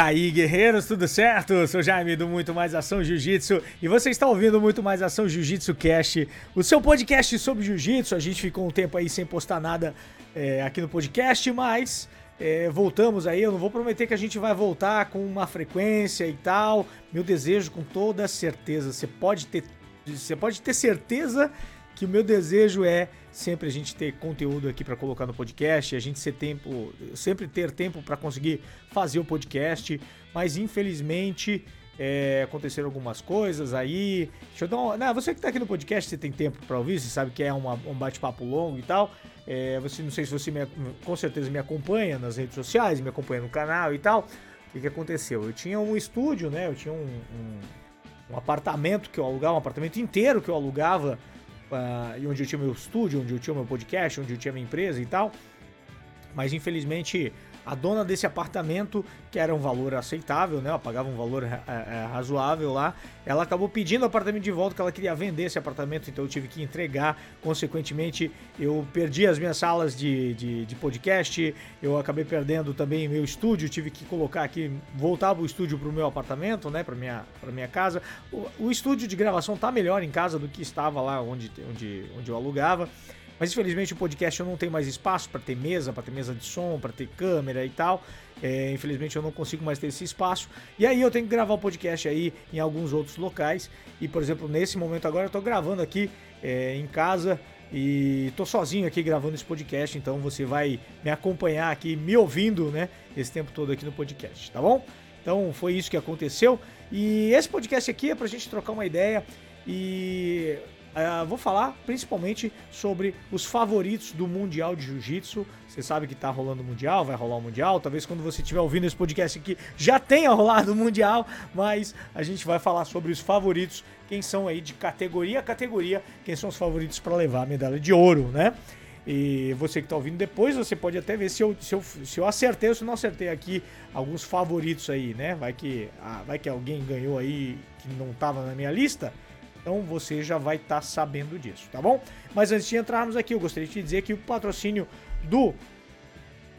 E aí, guerreiros, tudo certo? Eu sou Jaime do Muito Mais Ação Jiu-Jitsu e você está ouvindo Muito Mais Ação Jiu-Jitsu Cast, o seu podcast sobre Jiu-Jitsu. A gente ficou um tempo aí sem postar nada é, aqui no podcast, mas é, voltamos aí. Eu não vou prometer que a gente vai voltar com uma frequência e tal. Meu desejo, com toda certeza, você pode ter, você pode ter certeza que o meu desejo é sempre a gente ter conteúdo aqui para colocar no podcast, a gente ser tempo, sempre ter tempo para conseguir fazer o podcast, mas infelizmente é, aconteceram algumas coisas aí. Deixa eu dar uma, não, você que está aqui no podcast, você tem tempo para ouvir, você sabe que é uma, um bate-papo longo e tal. É, você não sei se você me, com certeza me acompanha nas redes sociais, me acompanha no canal e tal. O que, que aconteceu? Eu tinha um estúdio, né? Eu tinha um, um, um apartamento que eu alugava, um apartamento inteiro que eu alugava uh, onde eu tinha meu estúdio, onde eu tinha meu podcast, onde eu tinha minha empresa e tal. Mas infelizmente a dona desse apartamento, que era um valor aceitável, né? Ela pagava um valor é, é, razoável lá. Ela acabou pedindo o apartamento de volta, que ela queria vender esse apartamento, então eu tive que entregar. Consequentemente, eu perdi as minhas salas de, de, de podcast, eu acabei perdendo também meu estúdio, tive que colocar aqui, voltar o estúdio para o meu apartamento, né? Para minha, pra minha casa. O, o estúdio de gravação tá melhor em casa do que estava lá onde, onde, onde eu alugava. Mas infelizmente o podcast eu não tenho mais espaço para ter mesa, para ter mesa de som, para ter câmera e tal. É, infelizmente eu não consigo mais ter esse espaço. E aí eu tenho que gravar o podcast aí em alguns outros locais. E por exemplo, nesse momento agora eu tô gravando aqui é, em casa e tô sozinho aqui gravando esse podcast, então você vai me acompanhar aqui, me ouvindo, né, esse tempo todo aqui no podcast, tá bom? Então foi isso que aconteceu. E esse podcast aqui é pra gente trocar uma ideia e Uh, vou falar principalmente sobre os favoritos do Mundial de Jiu-Jitsu. Você sabe que tá rolando o Mundial, vai rolar o Mundial. Talvez quando você estiver ouvindo esse podcast aqui já tenha rolado o Mundial, mas a gente vai falar sobre os favoritos, quem são aí de categoria a categoria, quem são os favoritos para levar a medalha de ouro, né? E você que está ouvindo depois, você pode até ver se eu, se, eu, se eu acertei ou se não acertei aqui alguns favoritos aí, né? Vai que, ah, vai que alguém ganhou aí que não estava na minha lista. Então você já vai estar tá sabendo disso, tá bom? Mas antes de entrarmos aqui, eu gostaria de dizer que o patrocínio do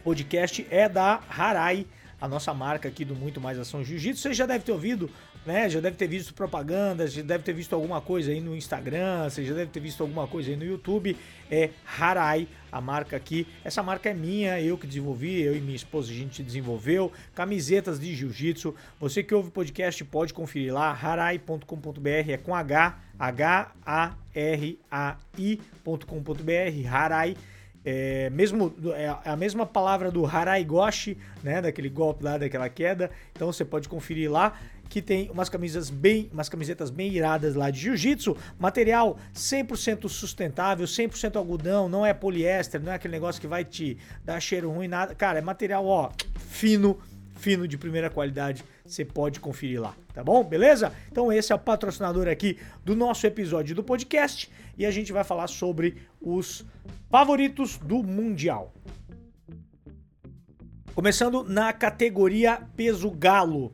podcast é da Harai, a nossa marca aqui do Muito Mais Ação Jiu-Jitsu. Você já deve ter ouvido né? Já deve ter visto propaganda, já deve ter visto alguma coisa aí no Instagram, você já deve ter visto alguma coisa aí no YouTube. É Harai, a marca aqui. Essa marca é minha, eu que desenvolvi, eu e minha esposa a gente desenvolveu. Camisetas de jiu-jitsu. Você que ouve o podcast pode conferir lá, harai.com.br, é com H, H-A-R-A-I.com.br, Harai. É, mesmo, é a mesma palavra do Harai Goshi, né, daquele golpe lá, daquela queda. Então você pode conferir lá que tem umas camisas bem, umas camisetas bem iradas lá de jiu-jitsu, material 100% sustentável, 100% algodão, não é poliéster, não é aquele negócio que vai te dar cheiro ruim nada. Cara, é material ó, fino, fino de primeira qualidade. Você pode conferir lá, tá bom? Beleza? Então esse é o patrocinador aqui do nosso episódio do podcast e a gente vai falar sobre os favoritos do mundial. Começando na categoria peso galo.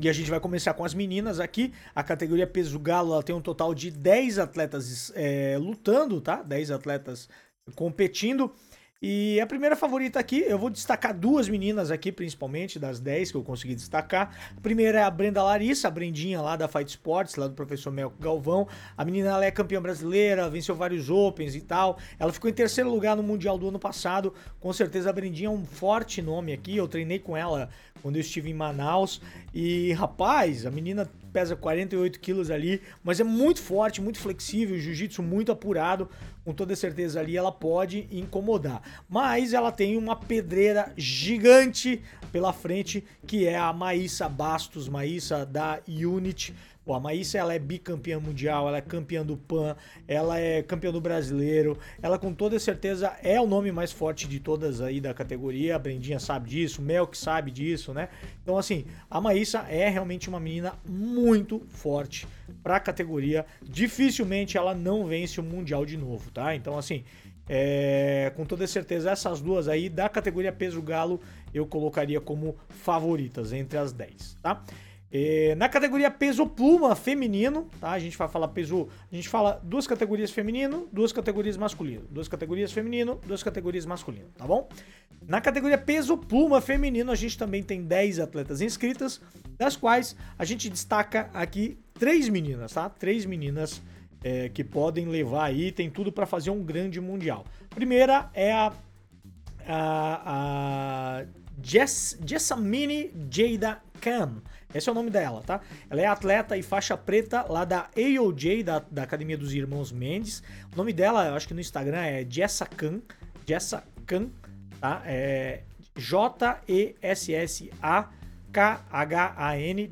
E a gente vai começar com as meninas aqui. A categoria peso galo ela tem um total de 10 atletas é, lutando, tá? 10 atletas competindo. E a primeira favorita aqui, eu vou destacar duas meninas aqui, principalmente, das 10 que eu consegui destacar. A primeira é a Brenda Larissa, a Brendinha lá da Fight Sports, lá do professor Melco Galvão. A menina ela é campeã brasileira, venceu vários Opens e tal. Ela ficou em terceiro lugar no Mundial do ano passado. Com certeza a Brendinha é um forte nome aqui. Eu treinei com ela quando eu estive em Manaus. E rapaz, a menina pesa 48 quilos ali, mas é muito forte, muito flexível, jiu-jitsu muito apurado. Com toda certeza ali ela pode incomodar. Mas ela tem uma pedreira gigante pela frente, que é a Maísa Bastos, Maísa da Unity. Pô, a Maísa ela é bicampeã mundial, ela é campeã do PAN, ela é campeã do brasileiro, ela com toda certeza é o nome mais forte de todas aí da categoria, a Brendinha sabe disso, o Mel que sabe disso, né? Então assim, a Maísa é realmente uma menina muito forte para a categoria, dificilmente ela não vence o mundial de novo, tá? Então assim, é, com toda certeza essas duas aí da categoria peso galo eu colocaria como favoritas entre as 10, tá? É, na categoria peso pluma feminino, tá? A gente vai falar peso. A gente fala duas categorias feminino, duas categorias masculino. Duas categorias feminino, duas categorias masculino, tá bom? Na categoria peso pluma feminino, a gente também tem 10 atletas inscritas, das quais a gente destaca aqui três meninas, tá? Três meninas é, que podem levar aí, tem tudo para fazer um grande mundial. Primeira é a, a, a Jess, Jessamine Jada Khan. Esse é o nome dela, tá? Ela é atleta e faixa preta lá da AOJ, da, da Academia dos Irmãos Mendes. O nome dela, eu acho que no Instagram é Jessa Khan. Jessa Khan, tá? É J-E-S-S-A-K-H-A-N,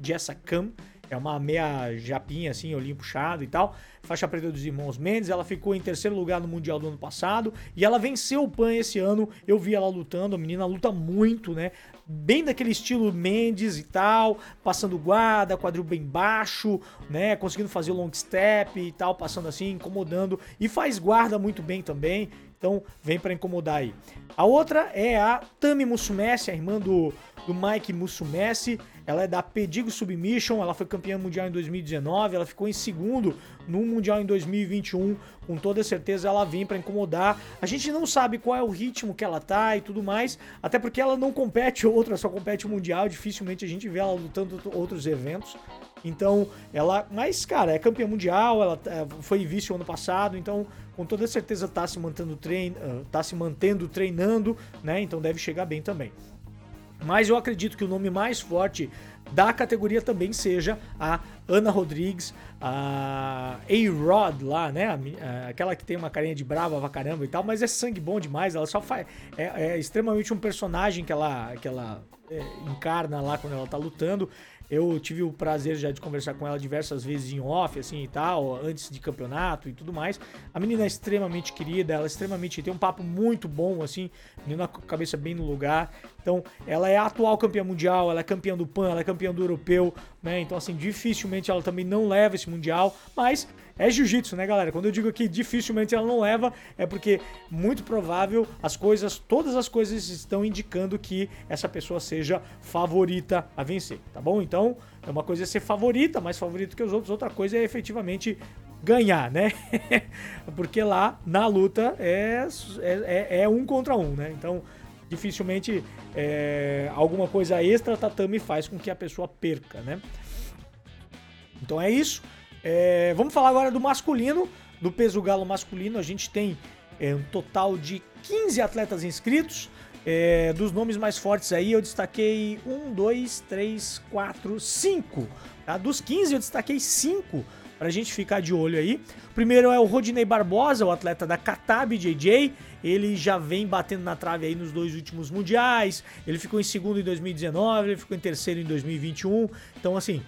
Jessa Khan. É uma meia japinha, assim, olhinho puxado e tal. Faixa preta dos irmãos Mendes. Ela ficou em terceiro lugar no Mundial do ano passado. E ela venceu o PAN esse ano. Eu vi ela lutando. A menina luta muito, né? Bem daquele estilo Mendes e tal. Passando guarda, quadril bem baixo, né? Conseguindo fazer long step e tal. Passando assim, incomodando. E faz guarda muito bem também. Então vem para incomodar aí. A outra é a Tami Musumeci, a irmã do, do Mike Musumeci. Ela é da Pedigo Submission, ela foi campeã mundial em 2019, ela ficou em segundo no Mundial em 2021. Com toda certeza ela vem para incomodar. A gente não sabe qual é o ritmo que ela tá e tudo mais, até porque ela não compete outra, só compete o Mundial. Dificilmente a gente vê ela lutando outros eventos. Então, ela. Mas, cara, é campeã mundial, ela é, foi vice ano passado, então, com toda certeza, tá se mantendo, trein, ah, tá se mantendo treinando, né? Então deve chegar bem também. Mas eu acredito que o nome mais forte da categoria também seja a Ana Rodrigues, a A-Rod lá, né? Aquela que tem uma carinha de brava pra caramba e tal, mas é sangue bom demais. Ela só faz. É, é extremamente um personagem que ela, que ela é, encarna lá quando ela tá lutando. Eu tive o prazer já de conversar com ela diversas vezes em off, assim e tal, antes de campeonato e tudo mais. A menina é extremamente querida, ela é extremamente. tem um papo muito bom, assim, menina com a cabeça bem no lugar. Então, ela é a atual campeã mundial, ela é campeã do PAN, ela é campeã do europeu, né? Então, assim, dificilmente ela também não leva esse mundial, mas é jiu-jitsu, né, galera? Quando eu digo que dificilmente ela não leva, é porque muito provável as coisas, todas as coisas estão indicando que essa pessoa seja favorita a vencer, tá bom? Então, é uma coisa é ser favorita, mais favorito que os outros, outra coisa é efetivamente ganhar, né? porque lá na luta é, é, é, um contra um, né? Então, dificilmente é, alguma coisa extra tatame faz com que a pessoa perca, né? Então é isso. É, vamos falar agora do masculino, do peso galo masculino. A gente tem é, um total de 15 atletas inscritos. É, dos nomes mais fortes aí, eu destaquei 1, 2, 3, 4, 5. Dos 15, eu destaquei 5 pra gente ficar de olho aí. Primeiro é o Rodinei Barbosa, o atleta da Katab JJ. Ele já vem batendo na trave aí nos dois últimos mundiais. Ele ficou em segundo em 2019, ele ficou em terceiro em 2021. Então, assim,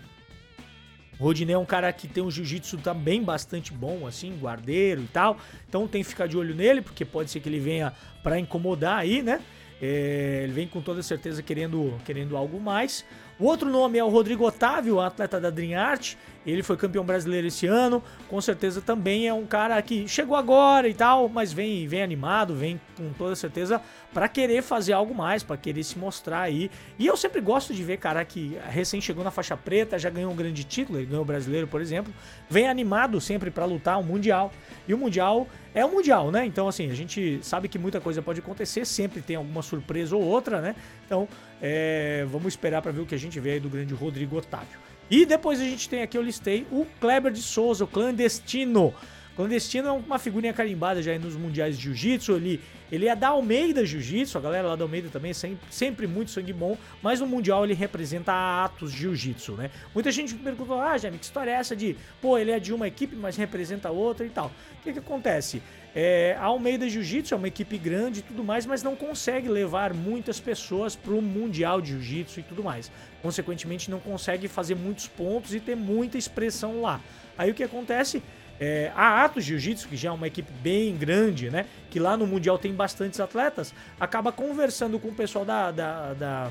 Rodinei é um cara que tem um jiu-jitsu também bastante bom, assim, guardeiro e tal. Então tem que ficar de olho nele, porque pode ser que ele venha para incomodar aí, né? É, ele vem com toda certeza querendo, querendo algo mais. O outro nome é o Rodrigo Otávio, atleta da Dream Art. Ele foi campeão brasileiro esse ano. Com certeza também é um cara que chegou agora e tal, mas vem, vem animado, vem com toda certeza para querer fazer algo mais, para querer se mostrar aí. E eu sempre gosto de ver cara que recém chegou na faixa preta, já ganhou um grande título, ele ganhou o brasileiro, por exemplo, vem animado sempre para lutar o um mundial. E o mundial é o mundial, né? Então assim, a gente sabe que muita coisa pode acontecer, sempre tem alguma surpresa ou outra, né? Então, é, vamos esperar para ver o que a gente vê aí do grande Rodrigo Otávio. E depois a gente tem aqui, eu listei o Kleber de Souza, o clandestino. Clandestino é uma figurinha carimbada já nos mundiais de jiu-jitsu. Ele, ele é da Almeida Jiu-Jitsu, a galera lá da Almeida também é sempre, sempre muito sangue bom, mas no mundial ele representa a Atos Jiu-Jitsu, né? Muita gente me perguntou, ah, Jaime, que história é essa de, pô, ele é de uma equipe, mas representa outra e tal. O que que acontece? É, a Almeida Jiu-Jitsu é uma equipe grande e tudo mais, mas não consegue levar muitas pessoas para o Mundial de Jiu-Jitsu e tudo mais. Consequentemente, não consegue fazer muitos pontos e ter muita expressão lá. Aí o que acontece? É, a Atos Jiu-Jitsu, que já é uma equipe bem grande, né? Que lá no Mundial tem bastantes atletas, acaba conversando com o pessoal da, da, da,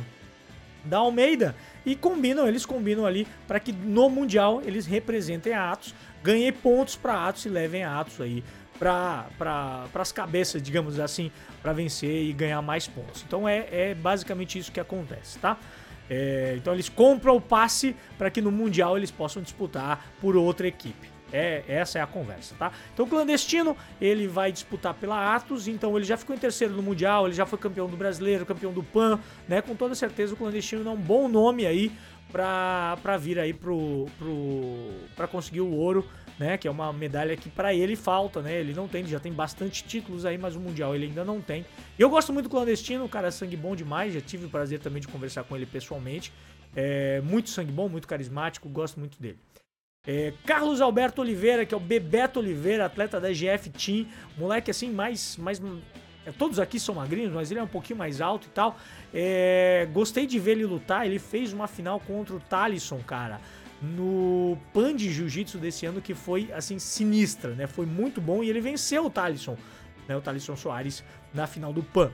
da Almeida e combinam, eles combinam ali para que no Mundial eles representem a Atos, ganhem pontos para Atos e levem a Atos aí para pra, as cabeças, digamos assim, para vencer e ganhar mais pontos. Então é, é basicamente isso que acontece, tá? É, então eles compram o passe para que no Mundial eles possam disputar por outra equipe. É, essa é a conversa, tá? Então o clandestino, ele vai disputar pela Atos, então ele já ficou em terceiro no Mundial, ele já foi campeão do Brasileiro, campeão do PAN, né? Com toda certeza o clandestino é um bom nome aí pra, pra vir aí pro, pro, pra conseguir o ouro, né? Que é uma medalha que para ele falta, né? Ele não tem, ele já tem bastante títulos aí, mas o Mundial ele ainda não tem. Eu gosto muito do clandestino, o cara é sangue bom demais, já tive o prazer também de conversar com ele pessoalmente. É muito sangue bom, muito carismático, gosto muito dele. É, Carlos Alberto Oliveira, que é o Bebeto Oliveira, atleta da GF Team, moleque assim, mais. mais é, todos aqui são magrinhos, mas ele é um pouquinho mais alto e tal. É, gostei de ver ele lutar. Ele fez uma final contra o Talisson, cara, no Pan de Jiu-Jitsu desse ano, que foi assim, sinistra, né? Foi muito bom e ele venceu o Talisson, né? O Talisson Soares na final do Pan.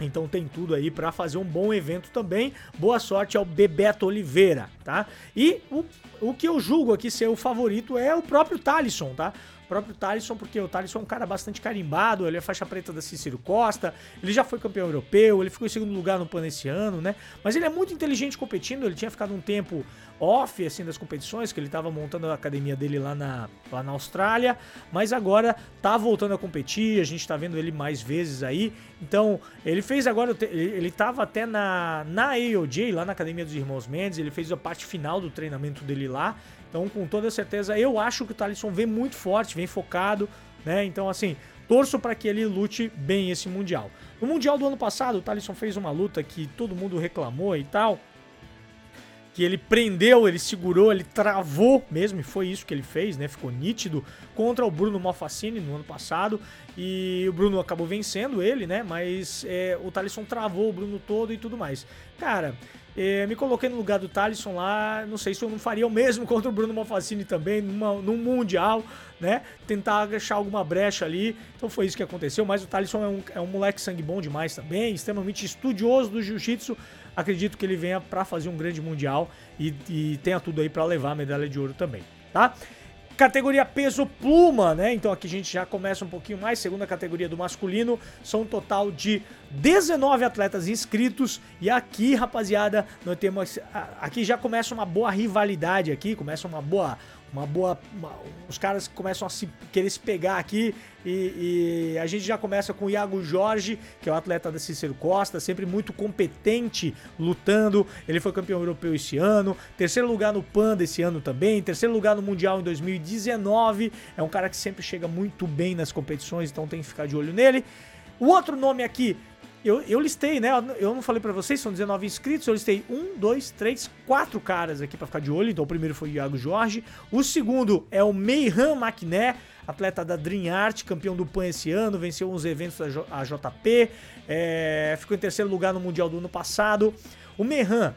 Então tem tudo aí para fazer um bom evento também. Boa sorte ao Bebeto Oliveira, tá? E o, o que eu julgo aqui ser o favorito é o próprio Talisson, tá? Próprio Talisson, porque o Talisson é um cara bastante carimbado, ele é faixa preta da Cícero Costa, ele já foi campeão europeu, ele ficou em segundo lugar no PAN esse ano, né? Mas ele é muito inteligente competindo, ele tinha ficado um tempo off assim das competições, que ele estava montando a academia dele lá na, lá na Austrália, mas agora tá voltando a competir, a gente tá vendo ele mais vezes aí. Então, ele fez agora, ele estava até na, na AOJ, lá na Academia dos Irmãos Mendes, ele fez a parte final do treinamento dele lá. Então, com toda certeza, eu acho que o Talisson vem muito forte, vem focado, né? Então, assim, torço para que ele lute bem esse Mundial. No Mundial do ano passado, o Talisson fez uma luta que todo mundo reclamou e tal que ele prendeu, ele segurou, ele travou mesmo, e foi isso que ele fez, né? Ficou nítido contra o Bruno Malfacini no ano passado. E o Bruno acabou vencendo ele, né? Mas é, o Talisson travou o Bruno todo e tudo mais. Cara, é, me coloquei no lugar do Talisson lá, não sei se eu não faria o mesmo contra o Bruno Malfacini também, numa, num Mundial, né? Tentar achar alguma brecha ali. Então foi isso que aconteceu. Mas o Talisson é um, é um moleque sangue bom demais também, extremamente estudioso do jiu-jitsu acredito que ele venha para fazer um grande mundial e, e tenha tudo aí para levar a medalha de ouro também, tá? Categoria peso pluma, né? Então aqui a gente já começa um pouquinho mais. Segunda categoria do masculino. São um total de 19 atletas inscritos. E aqui, rapaziada, nós temos. Aqui já começa uma boa rivalidade aqui. Começa uma boa uma boa. Uma, os caras começam a se, querer se pegar aqui e, e, a gente já começa com o Iago Jorge, que é o atleta da Cícero Costa, sempre muito competente lutando. Ele foi campeão europeu esse ano, terceiro lugar no PAN desse ano também, terceiro lugar no Mundial em 2019. É um cara que sempre chega muito bem nas competições, então tem que ficar de olho nele. O outro nome aqui eu, eu listei, né? Eu não falei para vocês, são 19 inscritos. Eu listei um, dois, três, quatro caras aqui para ficar de olho. Então o primeiro foi o Iago Jorge. O segundo é o Meihan Maquiné, atleta da Dream Art, campeão do PAN esse ano, venceu uns eventos da JP, é, ficou em terceiro lugar no Mundial do ano passado. O Meihan,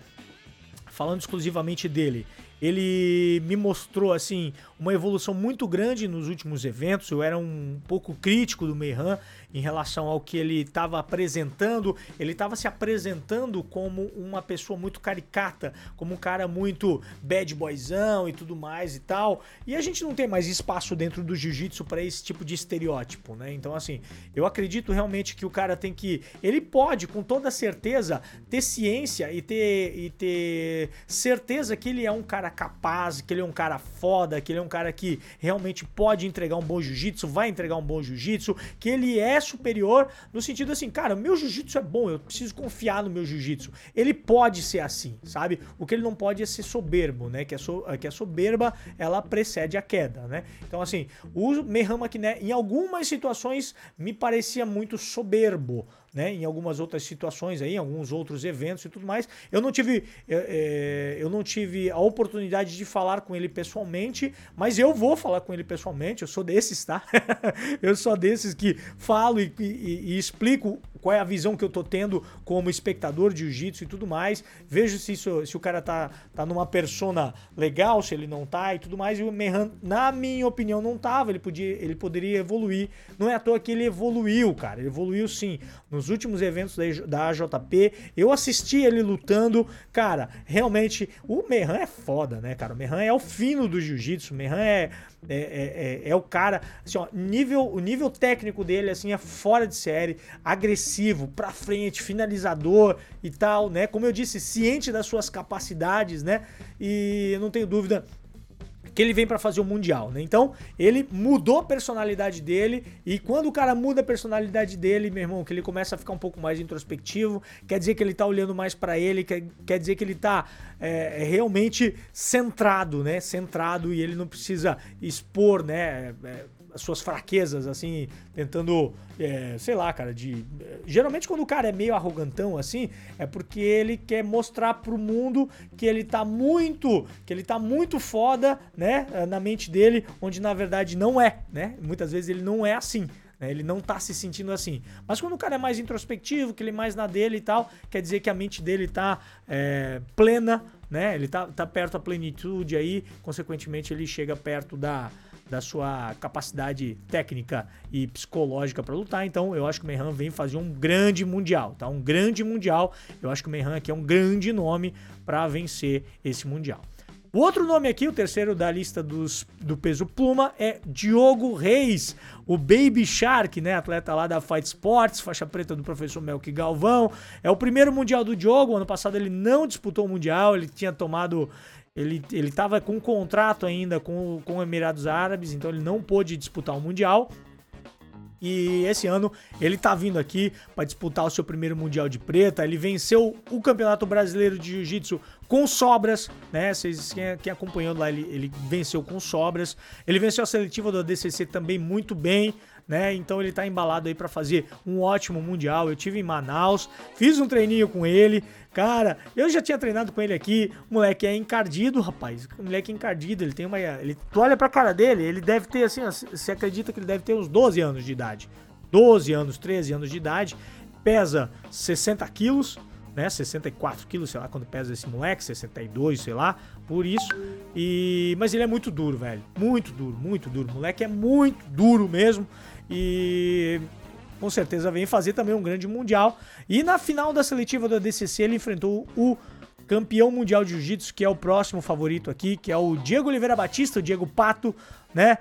falando exclusivamente dele, ele me mostrou assim uma evolução muito grande nos últimos eventos. Eu era um pouco crítico do Meihan em relação ao que ele estava apresentando. Ele estava se apresentando como uma pessoa muito caricata, como um cara muito bad boyzão e tudo mais e tal. E a gente não tem mais espaço dentro do jiu-jitsu para esse tipo de estereótipo, né? Então, assim, eu acredito realmente que o cara tem que. Ele pode, com toda certeza, ter ciência e ter, e ter certeza que ele é um cara capaz, que ele é um cara foda, que ele é um cara que realmente pode entregar um bom jiu-jitsu, vai entregar um bom jiu-jitsu, que ele é superior no sentido assim, cara, meu jiu-jitsu é bom, eu preciso confiar no meu jiu-jitsu. Ele pode ser assim, sabe? O que ele não pode é ser soberbo, né? Que a, so, que a soberba, ela precede a queda, né? Então, assim, o Mehama né, em algumas situações me parecia muito soberbo, né, em algumas outras situações aí, em alguns outros eventos e tudo mais. Eu não tive, é, eu não tive a oportunidade de falar com ele pessoalmente, mas eu vou falar com ele pessoalmente. Eu sou desses, tá? eu sou desses que falo e, e, e explico qual é a visão que eu tô tendo como espectador de jiu-jitsu e tudo mais. Vejo se, isso, se o cara tá, tá numa persona legal, se ele não tá e tudo mais. E o Mehan, na minha opinião, não tava. Ele, podia, ele poderia evoluir. Não é à toa que ele evoluiu, cara. Ele evoluiu sim. Nos últimos eventos da, AJP, eu assisti ele lutando. Cara, realmente, o Mehan é foda, né, cara? O Mehan é o fino do jiu-jitsu. O Mehan é é, é, é, é, o cara, assim, ó, nível, o nível técnico dele assim é fora de série, agressivo pra frente, finalizador e tal, né? Como eu disse, ciente das suas capacidades, né? E não tenho dúvida que ele vem para fazer o mundial, né? Então, ele mudou a personalidade dele e quando o cara muda a personalidade dele, meu irmão, que ele começa a ficar um pouco mais introspectivo, quer dizer que ele tá olhando mais para ele, quer, quer dizer que ele tá é, realmente centrado, né? Centrado e ele não precisa expor, né? É, as suas fraquezas, assim, tentando, é, sei lá, cara, de. Geralmente quando o cara é meio arrogantão, assim, é porque ele quer mostrar pro mundo que ele tá muito, que ele tá muito foda, né, na mente dele, onde na verdade não é, né? Muitas vezes ele não é assim. Né? Ele não tá se sentindo assim. Mas quando o cara é mais introspectivo, que ele é mais na dele e tal, quer dizer que a mente dele tá é, plena, né? Ele tá, tá perto da plenitude aí, consequentemente ele chega perto da, da sua capacidade técnica e psicológica para lutar. Então, eu acho que o Meihan vem fazer um grande mundial, tá? Um grande mundial. Eu acho que o Meihan aqui é um grande nome para vencer esse mundial. O outro nome aqui, o terceiro da lista dos, do peso pluma, é Diogo Reis, o Baby Shark, né? Atleta lá da Fight Sports, faixa preta do professor Melk Galvão. É o primeiro mundial do Diogo. Ano passado ele não disputou o mundial, ele tinha tomado ele, ele tava com um contrato ainda com, com Emirados Árabes, então ele não pôde disputar o Mundial. E esse ano ele tá vindo aqui para disputar o seu primeiro Mundial de Preta. Ele venceu o Campeonato Brasileiro de Jiu-Jitsu com sobras, né? Vocês, quem, quem acompanhou lá, ele, ele venceu com sobras. Ele venceu a seletiva do ADCC também muito bem né? Então ele tá embalado aí para fazer um ótimo mundial. Eu tive em Manaus, fiz um treininho com ele. Cara, eu já tinha treinado com ele aqui. O moleque é encardido, rapaz. O moleque é encardido, ele tem uma ele tu olha pra cara dele, ele deve ter assim, você acredita que ele deve ter uns 12 anos de idade. 12 anos, 13 anos de idade, pesa 60 quilos, né? 64 quilos, sei lá quando pesa esse moleque, 62, sei lá, por isso. E mas ele é muito duro, velho, muito duro, muito duro. O moleque é muito duro mesmo. E com certeza vem fazer também um grande mundial. E na final da seletiva do ADCC ele enfrentou o campeão mundial de jiu-jitsu, que é o próximo favorito aqui, que é o Diego Oliveira Batista, o Diego Pato, né?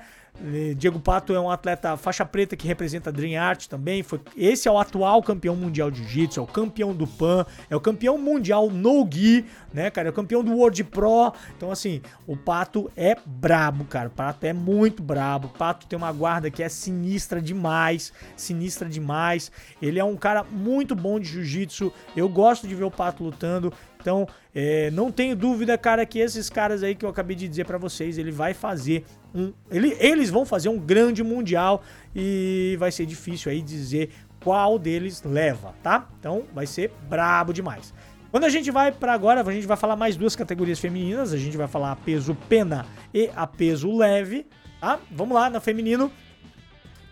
Diego Pato é um atleta faixa preta que representa a Dream Art também. Foi, esse é o atual campeão mundial de Jiu-Jitsu, é o campeão do PAN, é o campeão mundial no Gi, né, cara? É o campeão do World Pro. Então, assim, o Pato é brabo, cara. O Pato é muito brabo. O Pato tem uma guarda que é sinistra demais. Sinistra demais. Ele é um cara muito bom de Jiu-Jitsu. Eu gosto de ver o Pato lutando. Então, é, não tenho dúvida, cara, que esses caras aí que eu acabei de dizer para vocês, ele vai fazer um. Ele, eles vão fazer um grande mundial e vai ser difícil aí dizer qual deles leva, tá? Então vai ser brabo demais. Quando a gente vai para agora, a gente vai falar mais duas categorias femininas. A gente vai falar a peso pena e a peso leve, tá? Vamos lá, na feminino.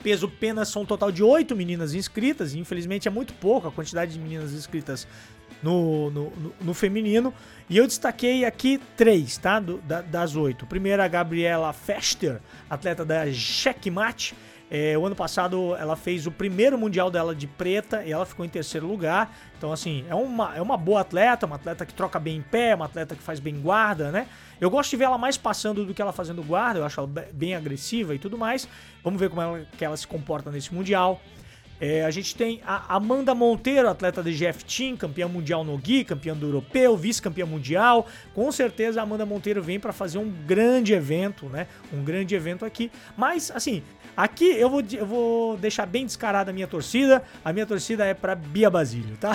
Peso pena são um total de oito meninas inscritas. E infelizmente é muito pouco a quantidade de meninas inscritas no, no, no, feminino. E eu destaquei aqui três, tá? Do, da, das oito. Primeiro, a Gabriela Fester, atleta da Checkmate. É, o ano passado ela fez o primeiro mundial dela de preta e ela ficou em terceiro lugar. Então, assim, é uma, é uma boa atleta, uma atleta que troca bem em pé, uma atleta que faz bem guarda, né? Eu gosto de ver ela mais passando do que ela fazendo guarda, eu acho ela bem agressiva e tudo mais. Vamos ver como ela, que ela se comporta nesse mundial. É, a gente tem a Amanda Monteiro, atleta de GF Team, campeã mundial no Gui, campeã do europeu, vice-campeã mundial. Com certeza a Amanda Monteiro vem para fazer um grande evento, né? Um grande evento aqui. Mas, assim, aqui eu vou, eu vou deixar bem descarada a minha torcida. A minha torcida é para Bia Basílio, tá?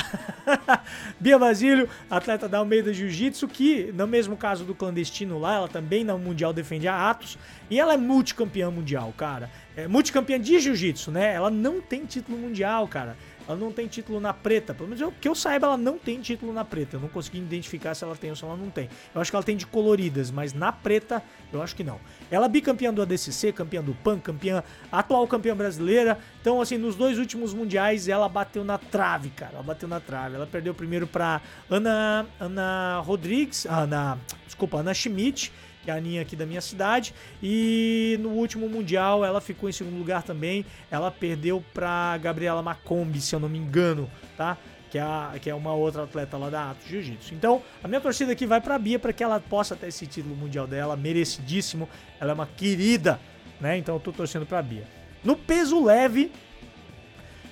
Bia Basílio, atleta da Almeida Jiu-Jitsu, que no mesmo caso do clandestino lá, ela também no Mundial defende a Atos. E ela é multicampeã mundial, cara é, multicampeã de jiu-jitsu, né? Ela não tem título mundial, cara. Ela não tem título na preta. Pelo menos eu, que eu saiba, ela não tem título na preta. Eu não consegui identificar se ela tem ou se ela não tem. Eu acho que ela tem de coloridas, mas na preta eu acho que não. Ela é bicampeã do ADCC, campeã do PAN, campeã, atual campeã brasileira. Então, assim, nos dois últimos mundiais ela bateu na trave, cara. Ela bateu na trave. Ela perdeu primeiro pra Ana, Ana Rodrigues, Ana, desculpa, Ana Schmidt que é a Aninha aqui da minha cidade. E no último Mundial ela ficou em segundo lugar também. Ela perdeu para Gabriela Macombi, se eu não me engano, tá? Que é, a, que é uma outra atleta lá da Atos Jiu-Jitsu. Então, a minha torcida aqui vai para a Bia para que ela possa ter esse título mundial dela, merecidíssimo. Ela é uma querida, né? Então eu tô torcendo para a Bia. No peso leve,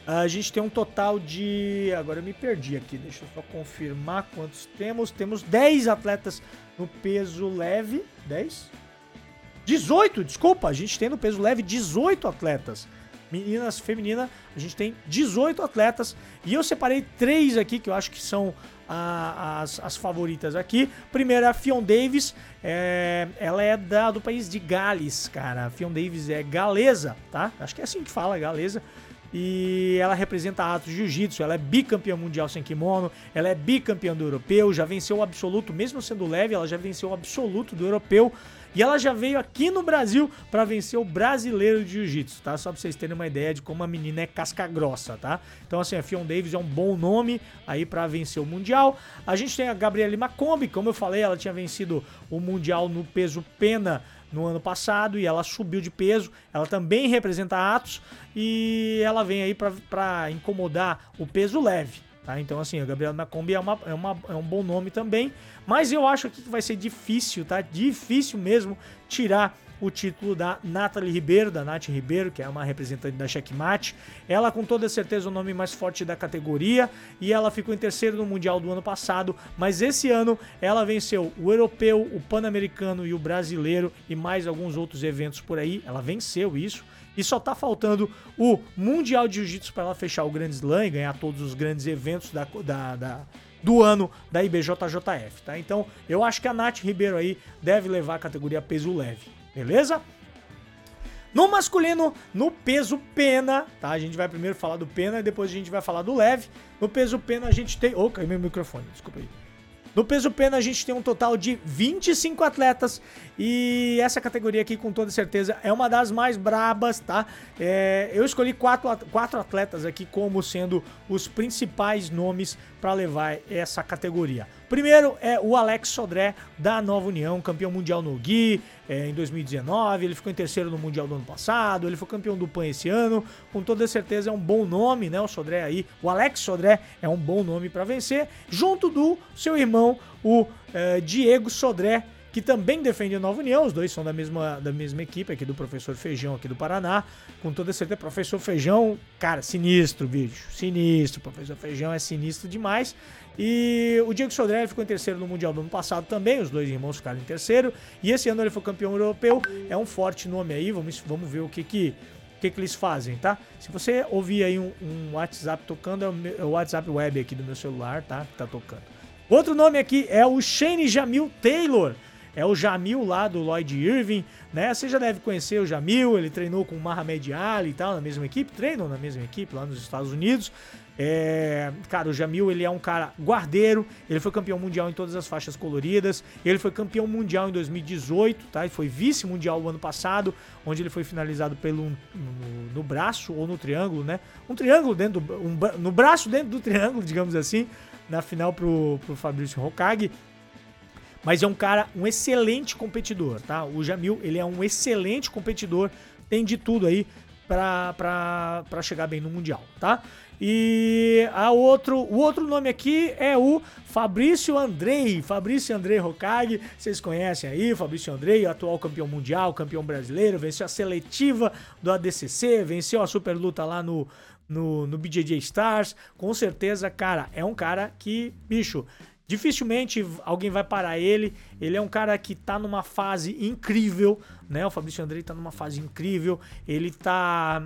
A gente tem um total de. Agora eu me perdi aqui, deixa eu só confirmar quantos temos. Temos 10 atletas no peso leve. 10? 18, desculpa, a gente tem no peso leve 18 atletas. Meninas, feminina, a gente tem 18 atletas. E eu separei três aqui que eu acho que são a, as, as favoritas aqui. Primeiro é a Fion Davis, é, ela é da, do país de Gales, cara. A Fion Davis é galesa, tá? Acho que é assim que fala, galesa. E ela representa atos jiu-jitsu, ela é bicampeã mundial sem kimono, ela é bicampeã do europeu, já venceu o absoluto, mesmo sendo leve, ela já venceu o absoluto do europeu. E ela já veio aqui no Brasil para vencer o brasileiro de jiu-jitsu, tá? Só pra vocês terem uma ideia de como a menina é casca grossa, tá? Então, assim, a Fion Davis é um bom nome aí para vencer o Mundial. A gente tem a Gabriele Macombi, como eu falei, ela tinha vencido o Mundial no peso pena no ano passado e ela subiu de peso. Ela também representa Atos e ela vem aí para incomodar o peso leve. Tá? Então, assim, a Gabriela Macombi é, uma, é, uma, é um bom nome também. Mas eu acho que vai ser difícil, tá? Difícil mesmo tirar o título da Nathalie Ribeiro, da Nath Ribeiro, que é uma representante da Checkmate. Ela, com toda certeza, o nome mais forte da categoria e ela ficou em terceiro no Mundial do ano passado. Mas esse ano ela venceu o europeu, o pan-americano e o brasileiro e mais alguns outros eventos por aí. Ela venceu isso. E só tá faltando o Mundial de Jiu-Jitsu para ela fechar o Grand Slam e ganhar todos os grandes eventos da, da, da do ano da IBJJF, tá? Então, eu acho que a Nath Ribeiro aí deve levar a categoria peso leve, beleza? No masculino, no peso pena, tá? A gente vai primeiro falar do pena e depois a gente vai falar do leve. No peso pena a gente tem... Oh, caiu meu microfone, desculpa aí. No peso pena a gente tem um total de 25 atletas e essa categoria aqui com toda certeza é uma das mais brabas, tá? É, eu escolhi quatro, quatro atletas aqui como sendo os principais nomes para levar essa categoria. Primeiro é o Alex Sodré da Nova União, campeão mundial no Gui é, em 2019. Ele ficou em terceiro no mundial do ano passado. Ele foi campeão do Pan esse ano. Com toda certeza é um bom nome, né? O Sodré aí, o Alex Sodré é um bom nome para vencer, junto do seu irmão, o é, Diego Sodré que também defende a Nova União. Os dois são da mesma, da mesma equipe aqui do Professor Feijão aqui do Paraná. Com toda certeza, Professor Feijão, cara, sinistro, bicho. Sinistro. Professor Feijão é sinistro demais. E o Diego Sodré ficou em terceiro no Mundial do ano passado também. Os dois irmãos ficaram em terceiro. E esse ano ele foi campeão europeu. É um forte nome aí. Vamos, vamos ver o que que o que, que eles fazem, tá? Se você ouvir aí um, um WhatsApp tocando, é o, meu, é o, WhatsApp web aqui do meu celular, tá? Que tá tocando. Outro nome aqui é o Shane Jamil Taylor é o Jamil lá do Lloyd Irving, né? Você já deve conhecer o Jamil, ele treinou com o Mohamed Ali e tal, na mesma equipe, treinam na mesma equipe lá nos Estados Unidos. É, cara, o Jamil ele é um cara guardeiro, ele foi campeão mundial em todas as faixas coloridas, ele foi campeão mundial em 2018, tá? Ele foi vice-mundial o ano passado, onde ele foi finalizado pelo no, no, braço ou no triângulo, né? Um triângulo dentro do, um, no braço dentro do triângulo, digamos assim, na final pro, pro Fabrício Hokage. Mas é um cara, um excelente competidor, tá? O Jamil, ele é um excelente competidor, tem de tudo aí para chegar bem no Mundial, tá? E a outro, o outro nome aqui é o Fabrício Andrei. Fabrício Andrei Hokage, vocês conhecem aí, Fabrício Andrei, atual campeão mundial, campeão brasileiro, venceu a seletiva do ADCC, venceu a super luta lá no, no, no BJJ Stars. Com certeza, cara, é um cara que, bicho, Dificilmente alguém vai parar ele. Ele é um cara que tá numa fase incrível, né? O Fabrício Andrei tá numa fase incrível. Ele tá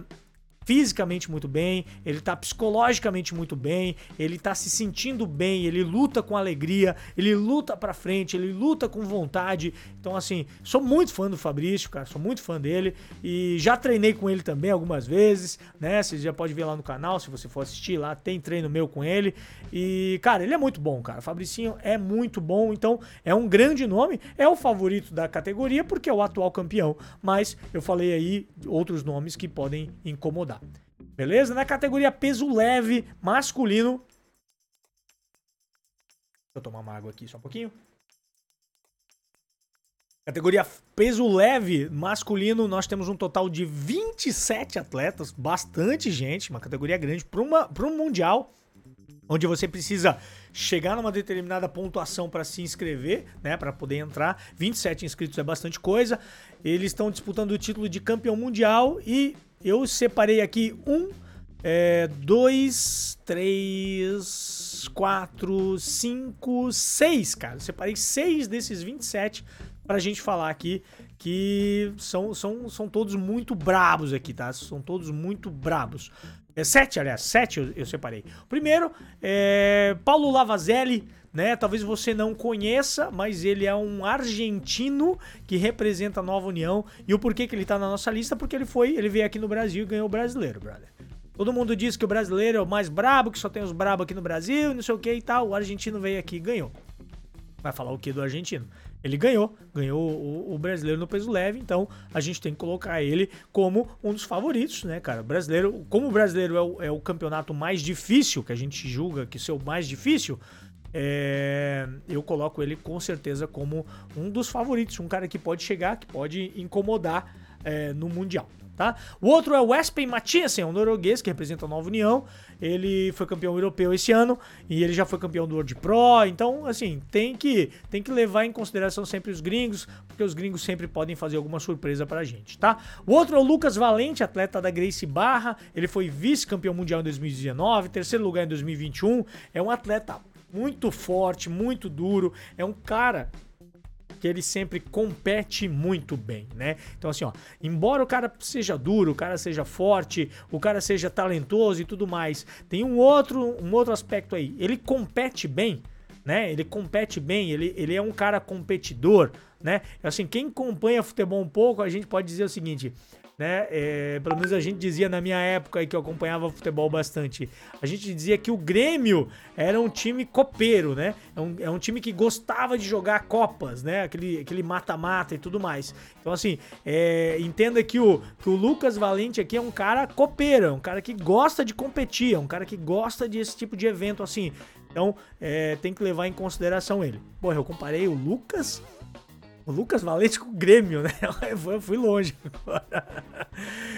fisicamente muito bem, ele tá psicologicamente muito bem, ele tá se sentindo bem, ele luta com alegria, ele luta para frente, ele luta com vontade. Então assim, sou muito fã do Fabrício, cara, sou muito fã dele e já treinei com ele também algumas vezes, né? Você já pode ver lá no canal, se você for assistir lá, tem treino meu com ele. E cara, ele é muito bom, cara. Fabricinho é muito bom, então é um grande nome, é o favorito da categoria porque é o atual campeão, mas eu falei aí outros nomes que podem incomodar. Beleza? Na categoria peso leve masculino. Deixa eu tomar uma água aqui só um pouquinho. Categoria peso leve masculino, nós temos um total de 27 atletas, bastante gente, uma categoria grande para um mundial, onde você precisa chegar numa determinada pontuação para se inscrever, né, para poder entrar. 27 inscritos é bastante coisa. Eles estão disputando o título de campeão mundial e eu separei aqui um é, dois, três, quatro, cinco, seis, cara. Eu separei seis desses 27 pra gente falar aqui, que são, são, são todos muito brabos aqui, tá? São todos muito brabos. É, sete, aliás, sete eu, eu separei. Primeiro, é Paulo Lavazelli, né? Talvez você não conheça, mas ele é um argentino que representa a Nova União. E o porquê que ele tá na nossa lista? Porque ele foi, ele veio aqui no Brasil e ganhou o brasileiro, brother. Todo mundo diz que o brasileiro é o mais brabo, que só tem os brabos aqui no Brasil, não sei o que e tal. O argentino veio aqui e ganhou. Vai falar o que do argentino? Ele ganhou, ganhou o, o, brasileiro no peso leve, então a gente tem que colocar ele como um dos favoritos, né, cara? brasileiro, como o brasileiro é o, é o campeonato mais difícil, que a gente julga que ser o mais difícil, é, eu coloco ele com certeza como um dos favoritos, um cara que pode chegar, que pode incomodar é, no Mundial tá? O outro é o Espen Mathiesen, um norueguês que representa a Nova União. Ele foi campeão europeu esse ano e ele já foi campeão do World Pro. Então, assim, tem que, tem que levar em consideração sempre os gringos, porque os gringos sempre podem fazer alguma surpresa pra gente, tá? O outro é o Lucas Valente, atleta da Grace Barra. Ele foi vice-campeão mundial em 2019, terceiro lugar em 2021. É um atleta muito forte, muito duro. É um cara que ele sempre compete muito bem, né? Então assim, ó, embora o cara seja duro, o cara seja forte, o cara seja talentoso e tudo mais, tem um outro, um outro aspecto aí. Ele compete bem, né? Ele compete bem, ele, ele é um cara competidor, né? Assim, quem acompanha futebol um pouco, a gente pode dizer o seguinte: né? É, pelo menos a gente dizia na minha época aí que eu acompanhava futebol bastante. A gente dizia que o Grêmio era um time copeiro, né? É um, é um time que gostava de jogar copas, né? Aquele mata-mata e tudo mais. Então, assim, é, entenda que o, que o Lucas Valente aqui é um cara copeiro, é um cara que gosta de competir, é um cara que gosta desse tipo de evento assim. Então, é, tem que levar em consideração ele. Bom, eu comparei o Lucas o Lucas Valente com o Grêmio, né? Eu fui longe agora.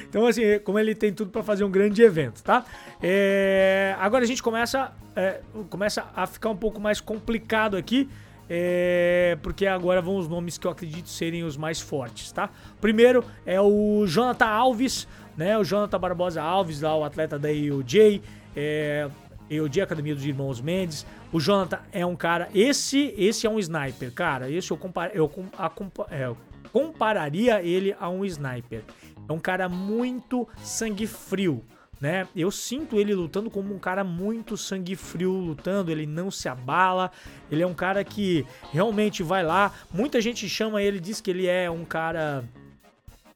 Então, assim, como ele tem tudo para fazer um grande evento, tá? É... Agora a gente começa, é... começa a ficar um pouco mais complicado aqui. É... porque agora vão os nomes que eu acredito serem os mais fortes, tá? Primeiro é o Jonathan Alves, né? O Jonathan Barbosa Alves, lá o atleta da EOJ, é... EOJ Academia dos Irmãos Mendes. O Jonathan é um cara. Esse esse é um sniper, cara. Esse eu, compar, eu, a, é, eu compararia ele a um sniper. É um cara muito sangue frio. Né? Eu sinto ele lutando como um cara muito sangue frio lutando, ele não se abala, ele é um cara que realmente vai lá. Muita gente chama ele, diz que ele é um cara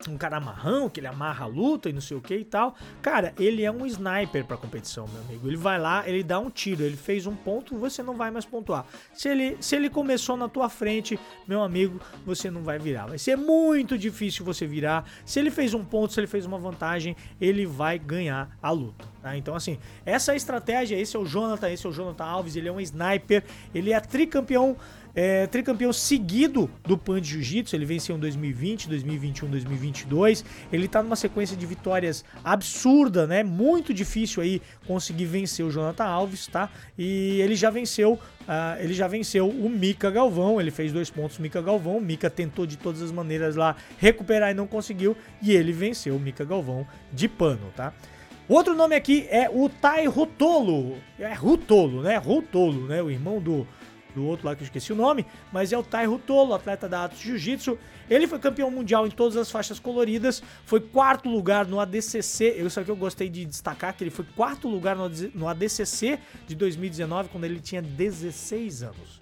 um cara amarrão, que ele amarra a luta e não sei o que e tal. Cara, ele é um sniper pra competição, meu amigo. Ele vai lá, ele dá um tiro, ele fez um ponto, você não vai mais pontuar. Se ele, se ele começou na tua frente, meu amigo, você não vai virar. Vai ser muito difícil você virar. Se ele fez um ponto, se ele fez uma vantagem, ele vai ganhar a luta. Tá? Então, assim, essa é a estratégia. Esse é o Jonathan, esse é o Jonathan Alves. Ele é um sniper, ele é tricampeão é, tricampeão seguido do Pan de Jiu-Jitsu, ele venceu em 2020, 2021, 2022. Ele tá numa sequência de vitórias absurda, né? Muito difícil aí conseguir vencer o Jonathan Alves, tá? E ele já venceu, uh, ele já venceu o Mika Galvão, ele fez dois pontos Mika Galvão. Mika tentou de todas as maneiras lá recuperar e não conseguiu, e ele venceu o Mika Galvão de pano, tá? Outro nome aqui é o Tai Rutolo. É Rutolo, né? Rutolo, né? O irmão do do outro lá que eu esqueci o nome, mas é o Tai Rutolo, atleta da Atos Jiu-Jitsu. Ele foi campeão mundial em todas as faixas coloridas, foi quarto lugar no ADCC. Isso aqui eu gostei de destacar que ele foi quarto lugar no ADCC de 2019 quando ele tinha 16 anos.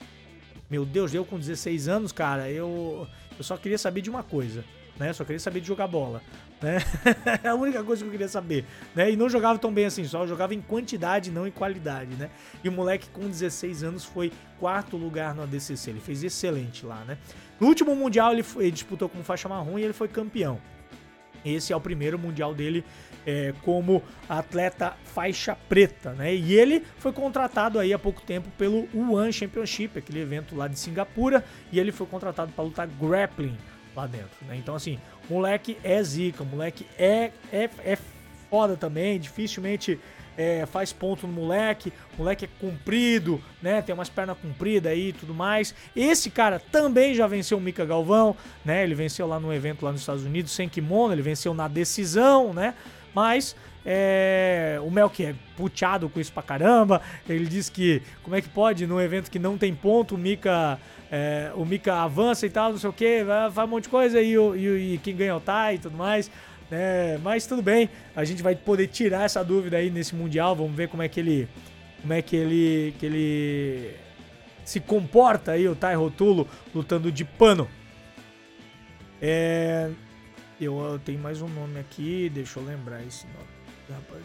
Meu Deus, eu com 16 anos, cara, eu eu só queria saber de uma coisa né? Só queria saber de jogar bola, né? é a única coisa que eu queria saber, né? E não jogava tão bem assim, só jogava em quantidade, não em qualidade, né? E o moleque com 16 anos foi quarto lugar no ADCC, ele fez excelente lá, né? No último mundial ele, foi, ele disputou como faixa marrom e ele foi campeão. Esse é o primeiro mundial dele é, como atleta faixa preta, né? E ele foi contratado aí há pouco tempo pelo One Championship, aquele evento lá de Singapura, e ele foi contratado para lutar grappling lá dentro, né? Então, assim, moleque é zica, moleque é, é, é foda também, dificilmente é, faz ponto no moleque, moleque é comprido, né? Tem umas pernas compridas aí e tudo mais. Esse cara também já venceu o Mika Galvão, né? Ele venceu lá no evento lá nos Estados Unidos sem kimono, ele venceu na decisão, né? Mas é, o Melk é puteado com isso pra caramba. Ele diz que como é que pode num evento que não tem ponto, o Mika. É, o Mika avança e tal, não sei o que, vai um monte de coisa e, e, e quem ganha é o Tai e tudo mais. Né? Mas tudo bem, a gente vai poder tirar essa dúvida aí nesse Mundial. Vamos ver como é que ele. Como é que ele. que ele se comporta aí, o Tai Rotulo, lutando de pano. É. Eu, eu tenho mais um nome aqui, deixa eu lembrar esse nome rapaz.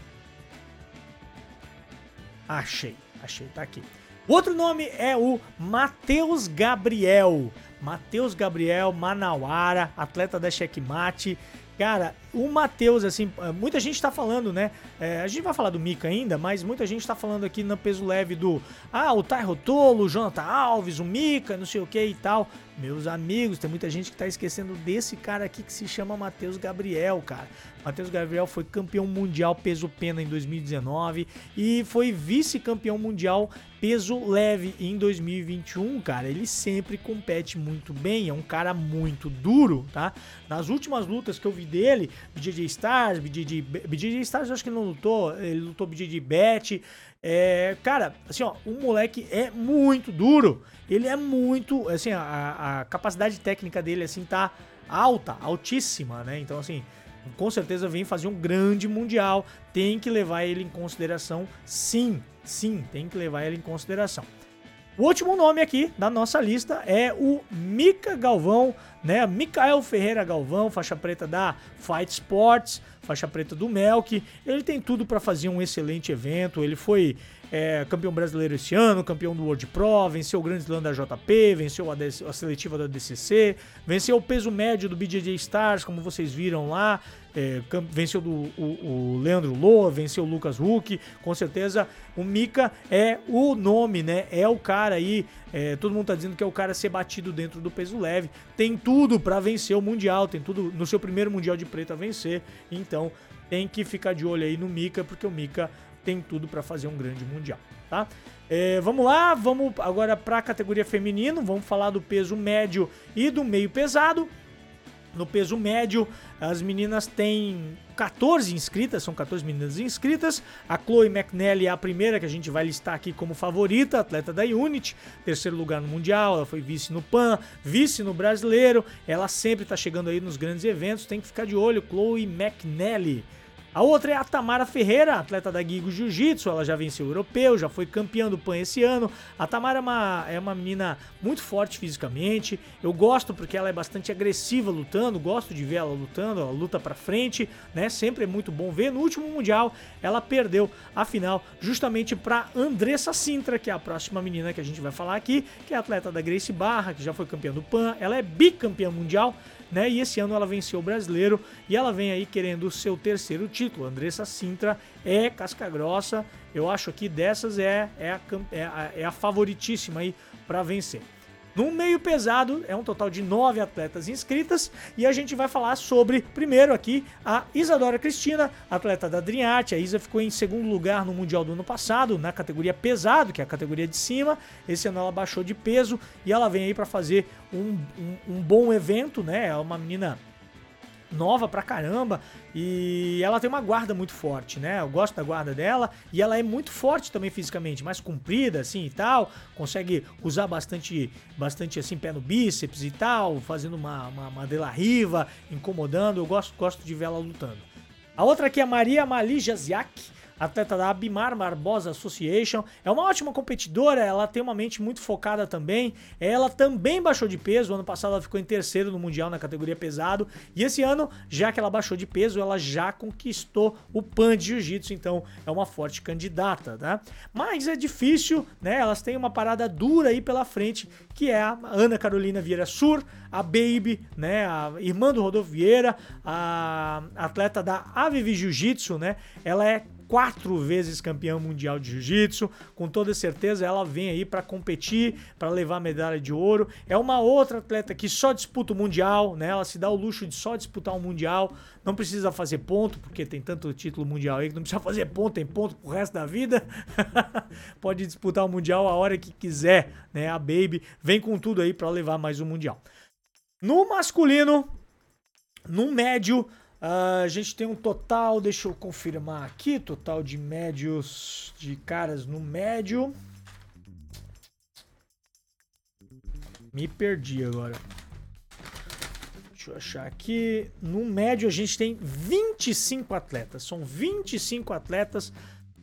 Achei, achei, tá aqui. Outro nome é o Matheus Gabriel. Matheus Gabriel Manauara, atleta da Checkmate. Cara, o Matheus, assim, muita gente tá falando, né? É, a gente vai falar do Mika ainda, mas muita gente tá falando aqui no peso leve do. Ah, o Tai Rotolo, o Jonathan Alves, o Mika, não sei o que e tal. Meus amigos, tem muita gente que tá esquecendo desse cara aqui que se chama Matheus Gabriel, cara. Matheus Gabriel foi campeão mundial peso pena em 2019 e foi vice-campeão mundial peso leve em 2021, cara. Ele sempre compete muito bem, é um cara muito duro, tá? Nas últimas lutas que eu vi dele, BJJ Stars, BJJ, BJJ Stars eu acho que ele não lutou, ele lutou BJJ Bet. É, cara, assim, ó, o moleque é muito duro. Ele é muito, assim, a, a capacidade técnica dele, assim, tá alta, altíssima, né? Então, assim, com certeza vem fazer um grande mundial. Tem que levar ele em consideração, sim, sim, tem que levar ele em consideração. O último nome aqui da nossa lista é o Mika Galvão, né? Mikael Ferreira Galvão, faixa preta da Fight Sports, faixa preta do Melk. Ele tem tudo para fazer um excelente evento. Ele foi é, campeão brasileiro esse ano, campeão do World Pro, venceu o Grande Slam da JP, venceu a, a, seletiva da DCC, venceu o peso médio do BJJ Stars, como vocês viram lá, é, venceu do, o, o, Leandro Loa, venceu o Lucas Huck, com certeza o Mika é o nome, né? É o cara aí, é, todo mundo tá dizendo que é o cara a ser batido dentro do peso leve, tem tudo para vencer o Mundial, tem tudo no seu primeiro Mundial de Preto a vencer, então tem que ficar de olho aí no Mika, porque o Mika tem tudo para fazer um grande mundial, tá? É, vamos lá, vamos agora para a categoria feminino, vamos falar do peso médio e do meio pesado. No peso médio, as meninas têm 14 inscritas, são 14 meninas inscritas. A Chloe McNally é a primeira que a gente vai listar aqui como favorita, atleta da Unity, terceiro lugar no Mundial, ela foi vice no PAN, vice no Brasileiro. Ela sempre está chegando aí nos grandes eventos, tem que ficar de olho, Chloe McNally. A outra é a Tamara Ferreira, atleta da Gigo Jiu-Jitsu, ela já venceu o europeu, já foi campeã do PAN esse ano. A Tamara é uma, é uma menina muito forte fisicamente, eu gosto porque ela é bastante agressiva lutando, gosto de ver ela lutando, ela luta pra frente, né? Sempre é muito bom ver. No último Mundial, ela perdeu a final justamente pra Andressa Sintra, que é a próxima menina que a gente vai falar aqui, que é atleta da Grace Barra, que já foi campeã do PAN, ela é bicampeã mundial, né? E esse ano ela venceu o brasileiro e ela vem aí querendo o seu terceiro título. Andressa Sintra é casca grossa, eu acho que dessas é, é, a, é, a, é a favoritíssima aí para vencer. No meio pesado, é um total de nove atletas inscritas e a gente vai falar sobre, primeiro aqui, a Isadora Cristina, atleta da Adriarte. A Isa ficou em segundo lugar no Mundial do ano passado, na categoria pesado, que é a categoria de cima. Esse ano ela baixou de peso e ela vem aí para fazer um, um, um bom evento, né? É uma menina nova pra caramba e ela tem uma guarda muito forte, né? Eu gosto da guarda dela e ela é muito forte também fisicamente, mais comprida assim e tal, consegue usar bastante, bastante assim pé no bíceps e tal, fazendo uma, uma, uma riva, incomodando. Eu gosto, gosto de ver ela lutando. A outra aqui é a Maria Mali Jaziak atleta da Abimar Barbosa Association. É uma ótima competidora, ela tem uma mente muito focada também. Ela também baixou de peso, ano passado ela ficou em terceiro no Mundial na categoria pesado. E esse ano, já que ela baixou de peso, ela já conquistou o PAN de Jiu-Jitsu, então é uma forte candidata, tá? Mas é difícil, né? Elas têm uma parada dura aí pela frente, que é a Ana Carolina Vieira Sur, a Baby, né? A irmã do Rodolfo Vieira, a atleta da Avivi Jiu-Jitsu, né? Ela é quatro vezes campeã mundial de jiu-jitsu. Com toda certeza ela vem aí para competir, para levar medalha de ouro. É uma outra atleta que só disputa o mundial, né? Ela se dá o luxo de só disputar o um mundial. Não precisa fazer ponto, porque tem tanto título mundial aí que não precisa fazer ponto, tem ponto pro resto da vida. Pode disputar o mundial a hora que quiser, né? A Baby vem com tudo aí para levar mais um mundial. No masculino, no médio, Uh, a gente tem um total, deixa eu confirmar aqui, total de médios, de caras no médio. Me perdi agora. Deixa eu achar aqui. No médio a gente tem 25 atletas. São 25 atletas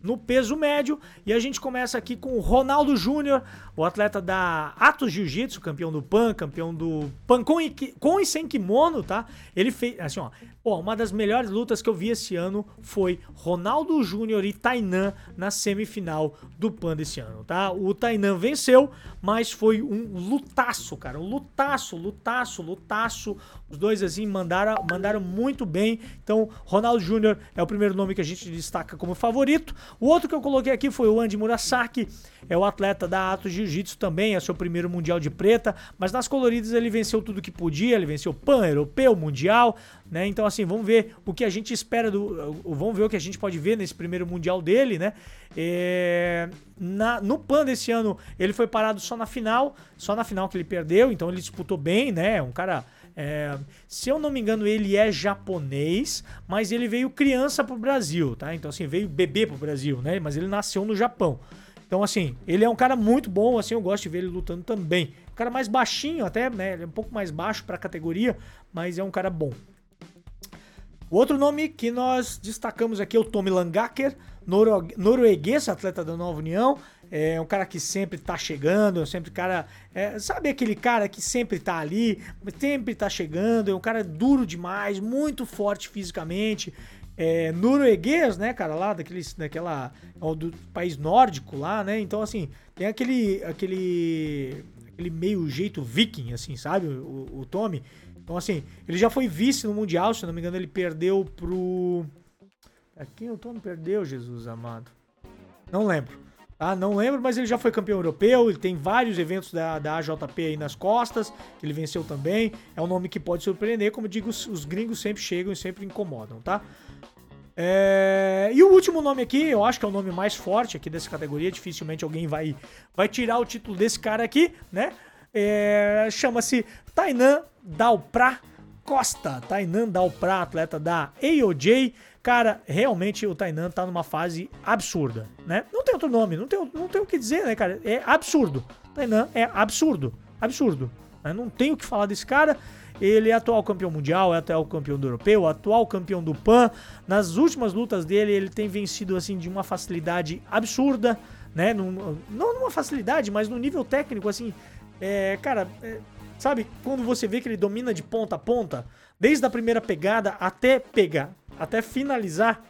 no peso médio. E a gente começa aqui com o Ronaldo Júnior, o atleta da Atos Jiu-Jitsu, campeão do PAN, campeão do PAN com e, com e sem kimono, tá? Ele fez, assim, ó, Uma das melhores lutas que eu vi esse ano foi Ronaldo Júnior e Tainan na semifinal do PAN desse ano, tá? O Tainan venceu, mas foi um lutaço, cara. Um lutaço, lutaço, lutaço. Os dois, assim, mandaram, mandaram muito bem. Então, Ronaldo Júnior é o primeiro nome que a gente destaca como favorito. O outro que eu coloquei aqui foi o Andy Murasaki. É o atleta da Atos Jiu-Jitsu também, é seu primeiro mundial de preta. Mas nas coloridas ele venceu tudo que podia. Ele venceu PAN, Europeu, Mundial. Né? Então, assim, vamos ver o que a gente espera do. Vamos ver o que a gente pode ver nesse primeiro Mundial dele, né? É, na, no PAN desse ano, ele foi parado só na final, só na final que ele perdeu, então ele disputou bem, né? Um cara. É, se eu não me engano, ele é japonês, mas ele veio criança pro Brasil, tá? Então, assim, veio bebê pro Brasil, né? Mas ele nasceu no Japão. Então, assim, ele é um cara muito bom, assim, eu gosto de ver ele lutando também. Um cara mais baixinho até, né? Ele é um pouco mais baixo pra categoria, mas é um cara bom. O outro nome que nós destacamos aqui é o Tommy Langaker, noro norueguês, atleta da Nova União. É um cara que sempre tá chegando, sempre cara. É, sabe aquele cara que sempre tá ali, sempre tá chegando, é um cara duro demais, muito forte fisicamente. É, norueguês, né, cara, lá daquele, daquela. do país nórdico lá, né? Então, assim, tem aquele. aquele. aquele meio jeito viking, assim, sabe? O, o Tommy. Então, assim, ele já foi vice no Mundial, se não me engano, ele perdeu pro. A quem o Tony perdeu, Jesus amado? Não lembro. Ah, não lembro, mas ele já foi campeão europeu, ele tem vários eventos da, da AJP aí nas costas, ele venceu também. É um nome que pode surpreender, como digo, os, os gringos sempre chegam e sempre incomodam, tá? É... E o último nome aqui, eu acho que é o nome mais forte aqui dessa categoria, dificilmente alguém vai, vai tirar o título desse cara aqui, né? É... Chama-se Tainan Dalprá Costa. Tainan Dalprá, atleta da AOJ. Cara, realmente o Tainan tá numa fase absurda, né? Não tem outro nome, não tem, não tem o que dizer, né, cara? É absurdo. Tainan é absurdo. Absurdo. Não tem o que falar desse cara. Ele é atual campeão mundial, é atual campeão do europeu, atual campeão do PAN. Nas últimas lutas dele, ele tem vencido assim de uma facilidade absurda, né? Num, não numa facilidade, mas no nível técnico, assim. É, cara, é, Sabe? Quando você vê que ele domina de ponta a ponta, desde a primeira pegada até pegar, até finalizar,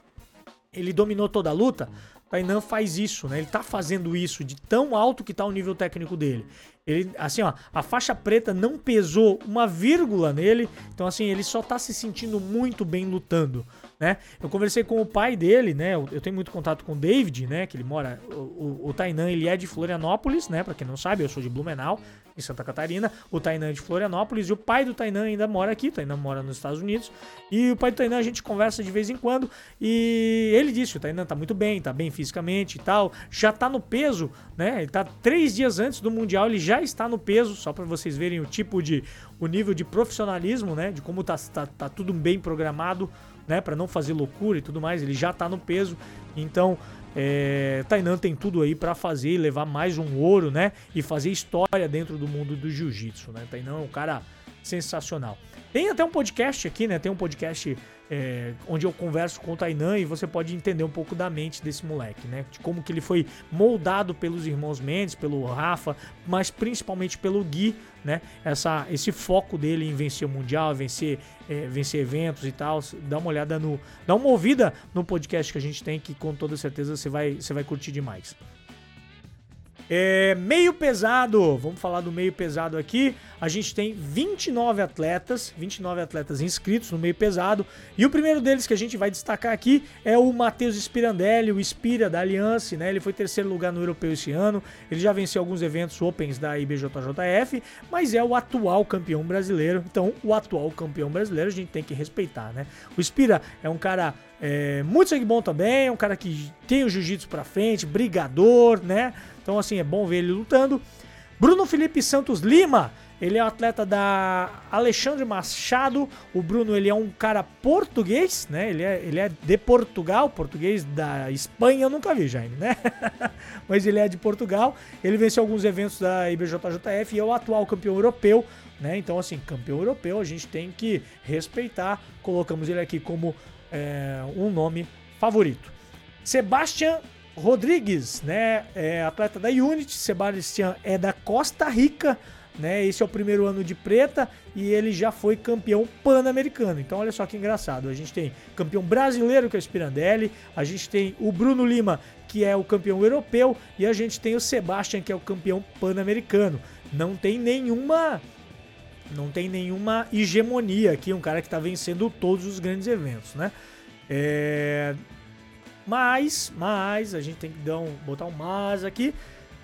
ele dominou toda a luta. Tainan faz isso, né? Ele tá fazendo isso de tão alto que tá o nível técnico dele. Ele, assim, ó, a faixa preta não pesou uma vírgula nele, então assim, ele só tá se sentindo muito bem lutando né? Eu conversei com o pai dele, né? Eu, tenho muito contato com o David, né? Que ele mora. O, o, o Tainan, ele é de Florianópolis, né? Pra quem não sabe, eu sou de Blumenau, em Santa Catarina. O Tainan é de Florianópolis e o pai do Tainan ainda mora aqui. O Tainan mora nos Estados Unidos. E o pai do Tainan a gente conversa de vez em quando. E ele disse: o Tainan tá muito bem, tá bem fisicamente e tal. Já tá no peso, né? Ele tá três dias antes do Mundial, ele já está no peso, só para vocês verem o tipo de. o nível de profissionalismo, né? De como tá, tá, tá tudo bem programado né, para não fazer loucura e tudo mais, ele já tá no peso. Então, é, Tainan tem tudo aí para fazer e levar mais um ouro, né, e fazer história dentro do mundo do jiu-jitsu, né? Tainan é um cara sensacional. Tem até um podcast aqui, né? Tem um podcast é, onde eu converso com o Tainan e você pode entender um pouco da mente desse moleque, né? De como que ele foi moldado pelos irmãos Mendes, pelo Rafa, mas principalmente pelo Gui, né? Essa, esse foco dele em vencer o Mundial, vencer, é, vencer eventos e tal. Dá uma olhada no. Dá uma ouvida no podcast que a gente tem, que com toda certeza você vai, você vai curtir demais. É, meio pesado, vamos falar do meio pesado aqui. A gente tem 29 atletas, 29 atletas inscritos no meio pesado. E o primeiro deles que a gente vai destacar aqui é o Matheus Spirandelli, o Spira da Aliança, né? Ele foi terceiro lugar no europeu esse ano. Ele já venceu alguns eventos Opens da IBJJF, mas é o atual campeão brasileiro. Então, o atual campeão brasileiro a gente tem que respeitar, né? O Spira é um cara é, muito sangue bom também, é um cara que tem o jiu-jitsu pra frente, brigador, né? Então, assim, é bom ver ele lutando. Bruno Felipe Santos Lima Ele é um atleta da Alexandre Machado. O Bruno, ele é um cara português, né? Ele é, ele é de Portugal, português da Espanha eu nunca vi, Jaime, né? Mas ele é de Portugal. Ele venceu alguns eventos da IBJJF e é o atual campeão europeu, né? Então, assim, campeão europeu a gente tem que respeitar. Colocamos ele aqui como é, um nome favorito. Sebastian Rodrigues, né? É atleta da Unity. Sebastian é da Costa Rica né? Esse é o primeiro ano de preta e ele já foi campeão pan-americano. Então olha só que engraçado. A gente tem campeão brasileiro que é o Spirandelli, a gente tem o Bruno Lima que é o campeão europeu e a gente tem o Sebastian que é o campeão pan-americano. Não tem nenhuma não tem nenhuma hegemonia aqui, um cara que está vencendo todos os grandes eventos, né? É... Mas, mas a gente tem que dar um, botar um mas aqui.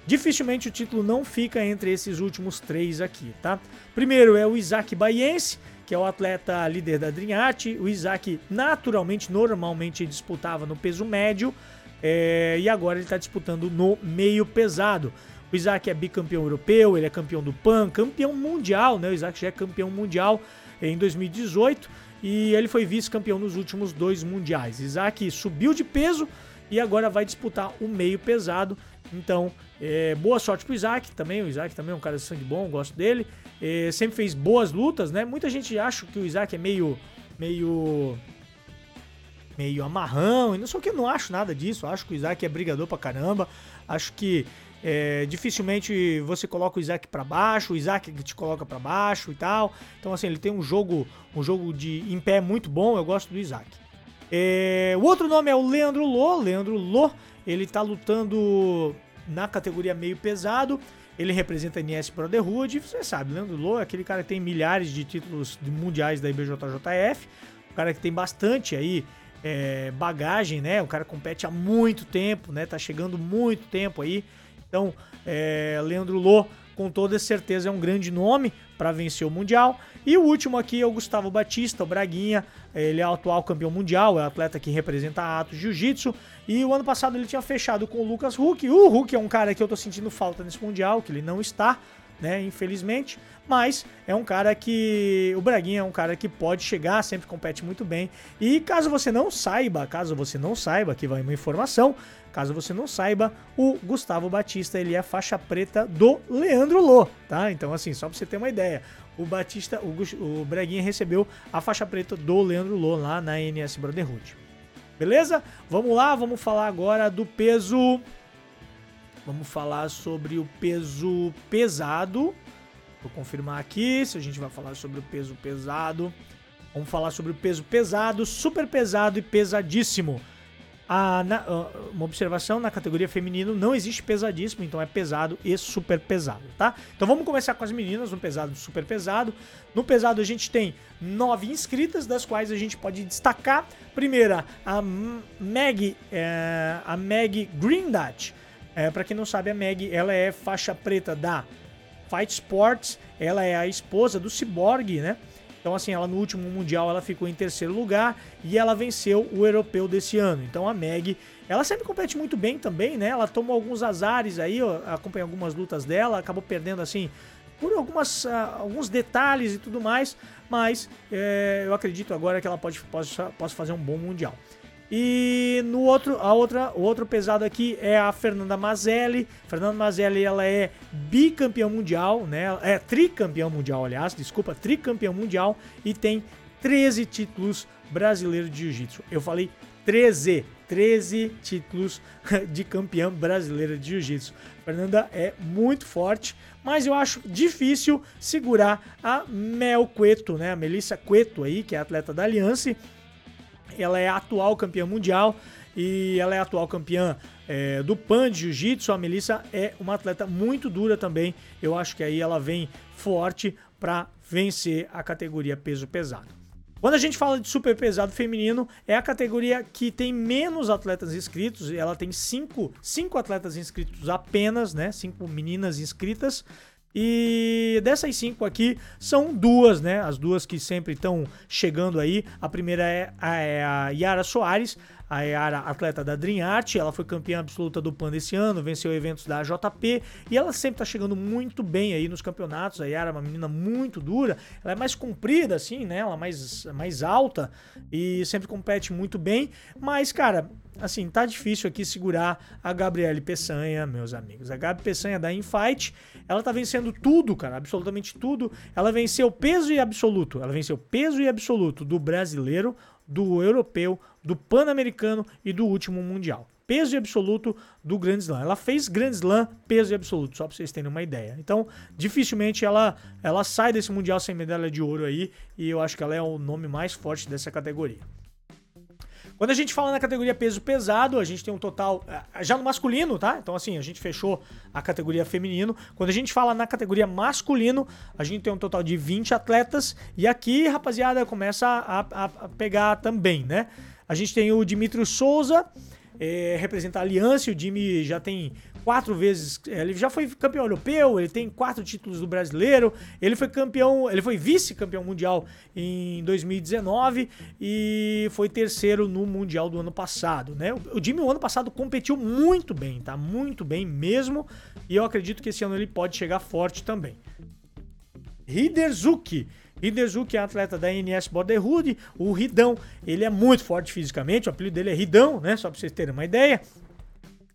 Dificilmente o título não fica entre esses últimos três aqui, tá? Primeiro é o Isaac Baiense, que é o atleta líder da Art. O Isaac, naturalmente, normalmente disputava no peso médio é, e agora ele está disputando no meio pesado. O Isaac é bicampeão europeu, ele é campeão do PAN, campeão mundial, né? O Isaac já é campeão mundial em 2018 e ele foi vice-campeão nos últimos dois mundiais. Isaac subiu de peso e agora vai disputar o meio pesado. Então, é, boa sorte pro Isaac também. O Isaac também é um cara de sangue bom, gosto dele. É, sempre fez boas lutas, né? Muita gente acha que o Isaac é meio. meio. meio amarrão. E não sei o que, eu não acho nada disso. Acho que o Isaac é brigador pra caramba. Acho que é, dificilmente você coloca o Isaac para baixo, o Isaac que te coloca para baixo e tal. Então assim, ele tem um jogo, um jogo de em pé muito bom, eu gosto do Isaac. É, o outro nome é o Leandro Lô, Leandro Lô, ele tá lutando na categoria meio pesado. Ele representa a NS Brotherhood. Você sabe, Leandro Lô é aquele cara que tem milhares de títulos mundiais da IBJJF. Um cara que tem bastante aí é, bagagem, né? O cara compete há muito tempo, né? Tá chegando muito tempo aí. Então, é, Leandro Lô com toda certeza é um grande nome para vencer o Mundial. E o último aqui é o Gustavo Batista, o Braguinha. Ele é o atual campeão mundial, é o atleta que representa a Atos Jiu-Jitsu. E o ano passado ele tinha fechado com o Lucas Huck. O Huck é um cara que eu tô sentindo falta nesse Mundial, que ele não está, né, infelizmente. Mas é um cara que. O Braguinha é um cara que pode chegar, sempre compete muito bem. E caso você não saiba, caso você não saiba, aqui vai uma informação. Caso você não saiba, o Gustavo Batista ele é faixa preta do Leandro Lô, tá? Então, assim, só pra você ter uma ideia. O Batista, o, o Breguinha recebeu a faixa preta do Leandro Lô lá na NS Brotherhood. Beleza? Vamos lá, vamos falar agora do peso. Vamos falar sobre o peso pesado. Vou confirmar aqui se a gente vai falar sobre o peso pesado. Vamos falar sobre o peso pesado, super pesado e pesadíssimo. A, na, uma observação na categoria feminino não existe pesadíssimo, então é pesado e super pesado, tá? Então vamos começar com as meninas no pesado e super pesado. No pesado a gente tem nove inscritas, das quais a gente pode destacar. Primeira, a Meg, é, a Meg Greendat. É, para quem não sabe, a Meg ela é faixa preta da Fight Sports, ela é a esposa do Cyborg, né? Então, assim, ela no último Mundial ela ficou em terceiro lugar e ela venceu o europeu desse ano. Então a Meg, ela sempre compete muito bem também, né? Ela tomou alguns azares aí, ó, acompanhei algumas lutas dela, acabou perdendo assim por algumas, uh, alguns detalhes e tudo mais, mas é, eu acredito agora que ela pode, pode, pode fazer um bom Mundial. E no outro, a outra, o outro pesado aqui é a Fernanda Mazelli. Fernanda Mazelli, ela é bicampeã mundial, né? É tricampeão mundial, aliás, desculpa, tricampeão mundial e tem 13 títulos brasileiros de jiu-jitsu. Eu falei 13, 13 títulos de campeã brasileira de jiu-jitsu. Fernanda é muito forte, mas eu acho difícil segurar a Mel Cueto, né? A Melissa Cueto aí, que é atleta da Aliança ela é atual campeã mundial e ela é atual campeã é, do PAN de Jiu-Jitsu. A Melissa é uma atleta muito dura também. Eu acho que aí ela vem forte para vencer a categoria peso pesado. Quando a gente fala de super pesado feminino, é a categoria que tem menos atletas inscritos. Ela tem cinco, cinco atletas inscritos apenas, né? Cinco meninas inscritas. E dessas cinco aqui, são duas, né? As duas que sempre estão chegando aí. A primeira é a, é a Yara Soares. A Yara, atleta da Dream Art, ela foi campeã absoluta do PAN desse ano, venceu eventos da JP e ela sempre tá chegando muito bem aí nos campeonatos. A Yara é uma menina muito dura, ela é mais comprida assim, né? Ela é mais, mais alta e sempre compete muito bem, mas cara, assim, tá difícil aqui segurar a Gabriele Peçanha, meus amigos. A Gabi Peçanha da Infight, ela tá vencendo tudo, cara, absolutamente tudo. Ela venceu peso e absoluto. Ela venceu peso e absoluto do brasileiro, do europeu, do pan-americano e do último mundial. Peso e absoluto do Grand Slam. Ela fez Grand Slam, peso e absoluto, só pra vocês terem uma ideia. Então, dificilmente ela, ela sai desse mundial sem medalha de ouro aí, e eu acho que ela é o nome mais forte dessa categoria. Quando a gente fala na categoria peso pesado, a gente tem um total. Eh, já no masculino, tá? Então, assim, a gente fechou a categoria feminino. Quando a gente fala na categoria masculino, a gente tem um total de 20 atletas. E aqui, rapaziada, começa a, a, a pegar também, né? A gente tem o Dimitri Souza, é, representa a Aliança. O Jimmy já tem quatro vezes. Eh, ele já foi campeão europeu, ele tem quatro títulos do brasileiro. Ele foi campeão, ele foi vice-campeão mundial em 2019 e foi terceiro no mundial do ano passado, né? O Jimmy o ano passado competiu muito bem, tá? Muito bem mesmo. E eu acredito que esse ano ele pode chegar forte também. Hiderzuki. Hidezuki é atleta da NS Borderhood. O Ridão, ele é muito forte fisicamente. O apelido dele é Ridão, né? Só pra vocês terem uma ideia.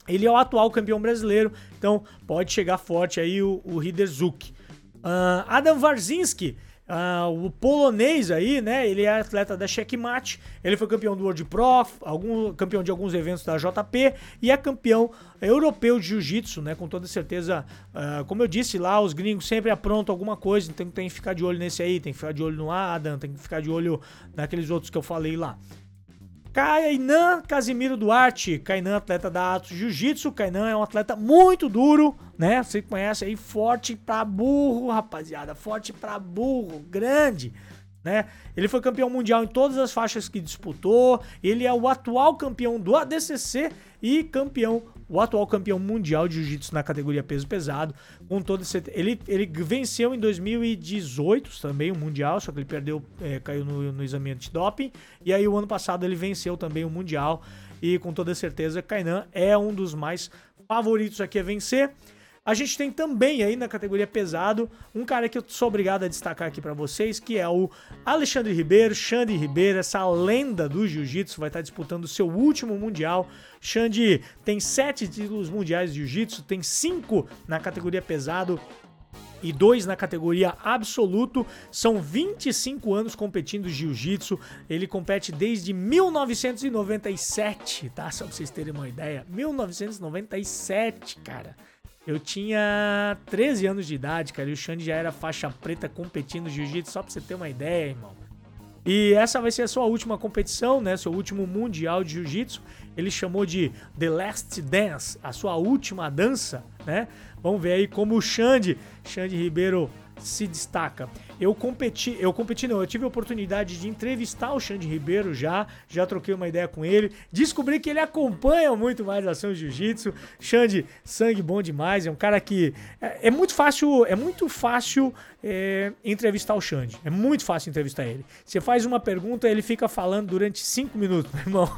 Ele é o atual campeão brasileiro, então pode chegar forte aí o, o Hidezuki. Uh, Adam Warzinski, uh, o polonês aí, né? Ele é atleta da Checkmate, ele foi campeão do World Pro, algum, campeão de alguns eventos da JP e é campeão europeu de Jiu-Jitsu, né? Com toda certeza, uh, como eu disse lá, os gringos sempre aprontam alguma coisa, então tem que ficar de olho nesse aí, tem que ficar de olho no Adam, tem que ficar de olho naqueles outros que eu falei lá. Kainan Casimiro Duarte. Kainan, atleta da Atos Jiu-Jitsu. Kainan é um atleta muito duro, né? Você conhece aí, forte pra burro, rapaziada. Forte pra burro, grande. Né? Ele foi campeão mundial em todas as faixas que disputou. Ele é o atual campeão do ADCC e campeão o atual campeão mundial de jiu-jitsu na categoria peso pesado, com todo esse, ele, ele venceu em 2018 também o mundial, só que ele perdeu, é, caiu no, no exame antidoping, e aí o ano passado ele venceu também o mundial, e com toda certeza Kainan é um dos mais favoritos aqui a vencer. A gente tem também aí na categoria pesado um cara que eu sou obrigado a destacar aqui para vocês, que é o Alexandre Ribeiro, Xande Ribeiro, essa lenda do jiu-jitsu, vai estar disputando o seu último mundial. Xande tem sete títulos mundiais de jiu-jitsu, tem cinco na categoria pesado, e dois na categoria absoluto. São 25 anos competindo jiu-jitsu. Ele compete desde 1997, tá? Só pra vocês terem uma ideia. 1997, cara. Eu tinha 13 anos de idade, cara, e o Xande já era faixa preta competindo jiu-jitsu, só pra você ter uma ideia, irmão. E essa vai ser a sua última competição, né? Seu último mundial de jiu-jitsu. Ele chamou de The Last Dance, a sua última dança, né? Vamos ver aí como o Xande, Xande Ribeiro se destaca. Eu competi, eu competi não, eu tive a oportunidade de entrevistar o Xande Ribeiro já, já troquei uma ideia com ele, descobri que ele acompanha muito mais a ação jiu-jitsu. Xande, sangue bom demais, é um cara que é, é muito fácil, é muito fácil é, entrevistar o Xande, é muito fácil entrevistar ele. Você faz uma pergunta, ele fica falando durante cinco minutos, meu irmão.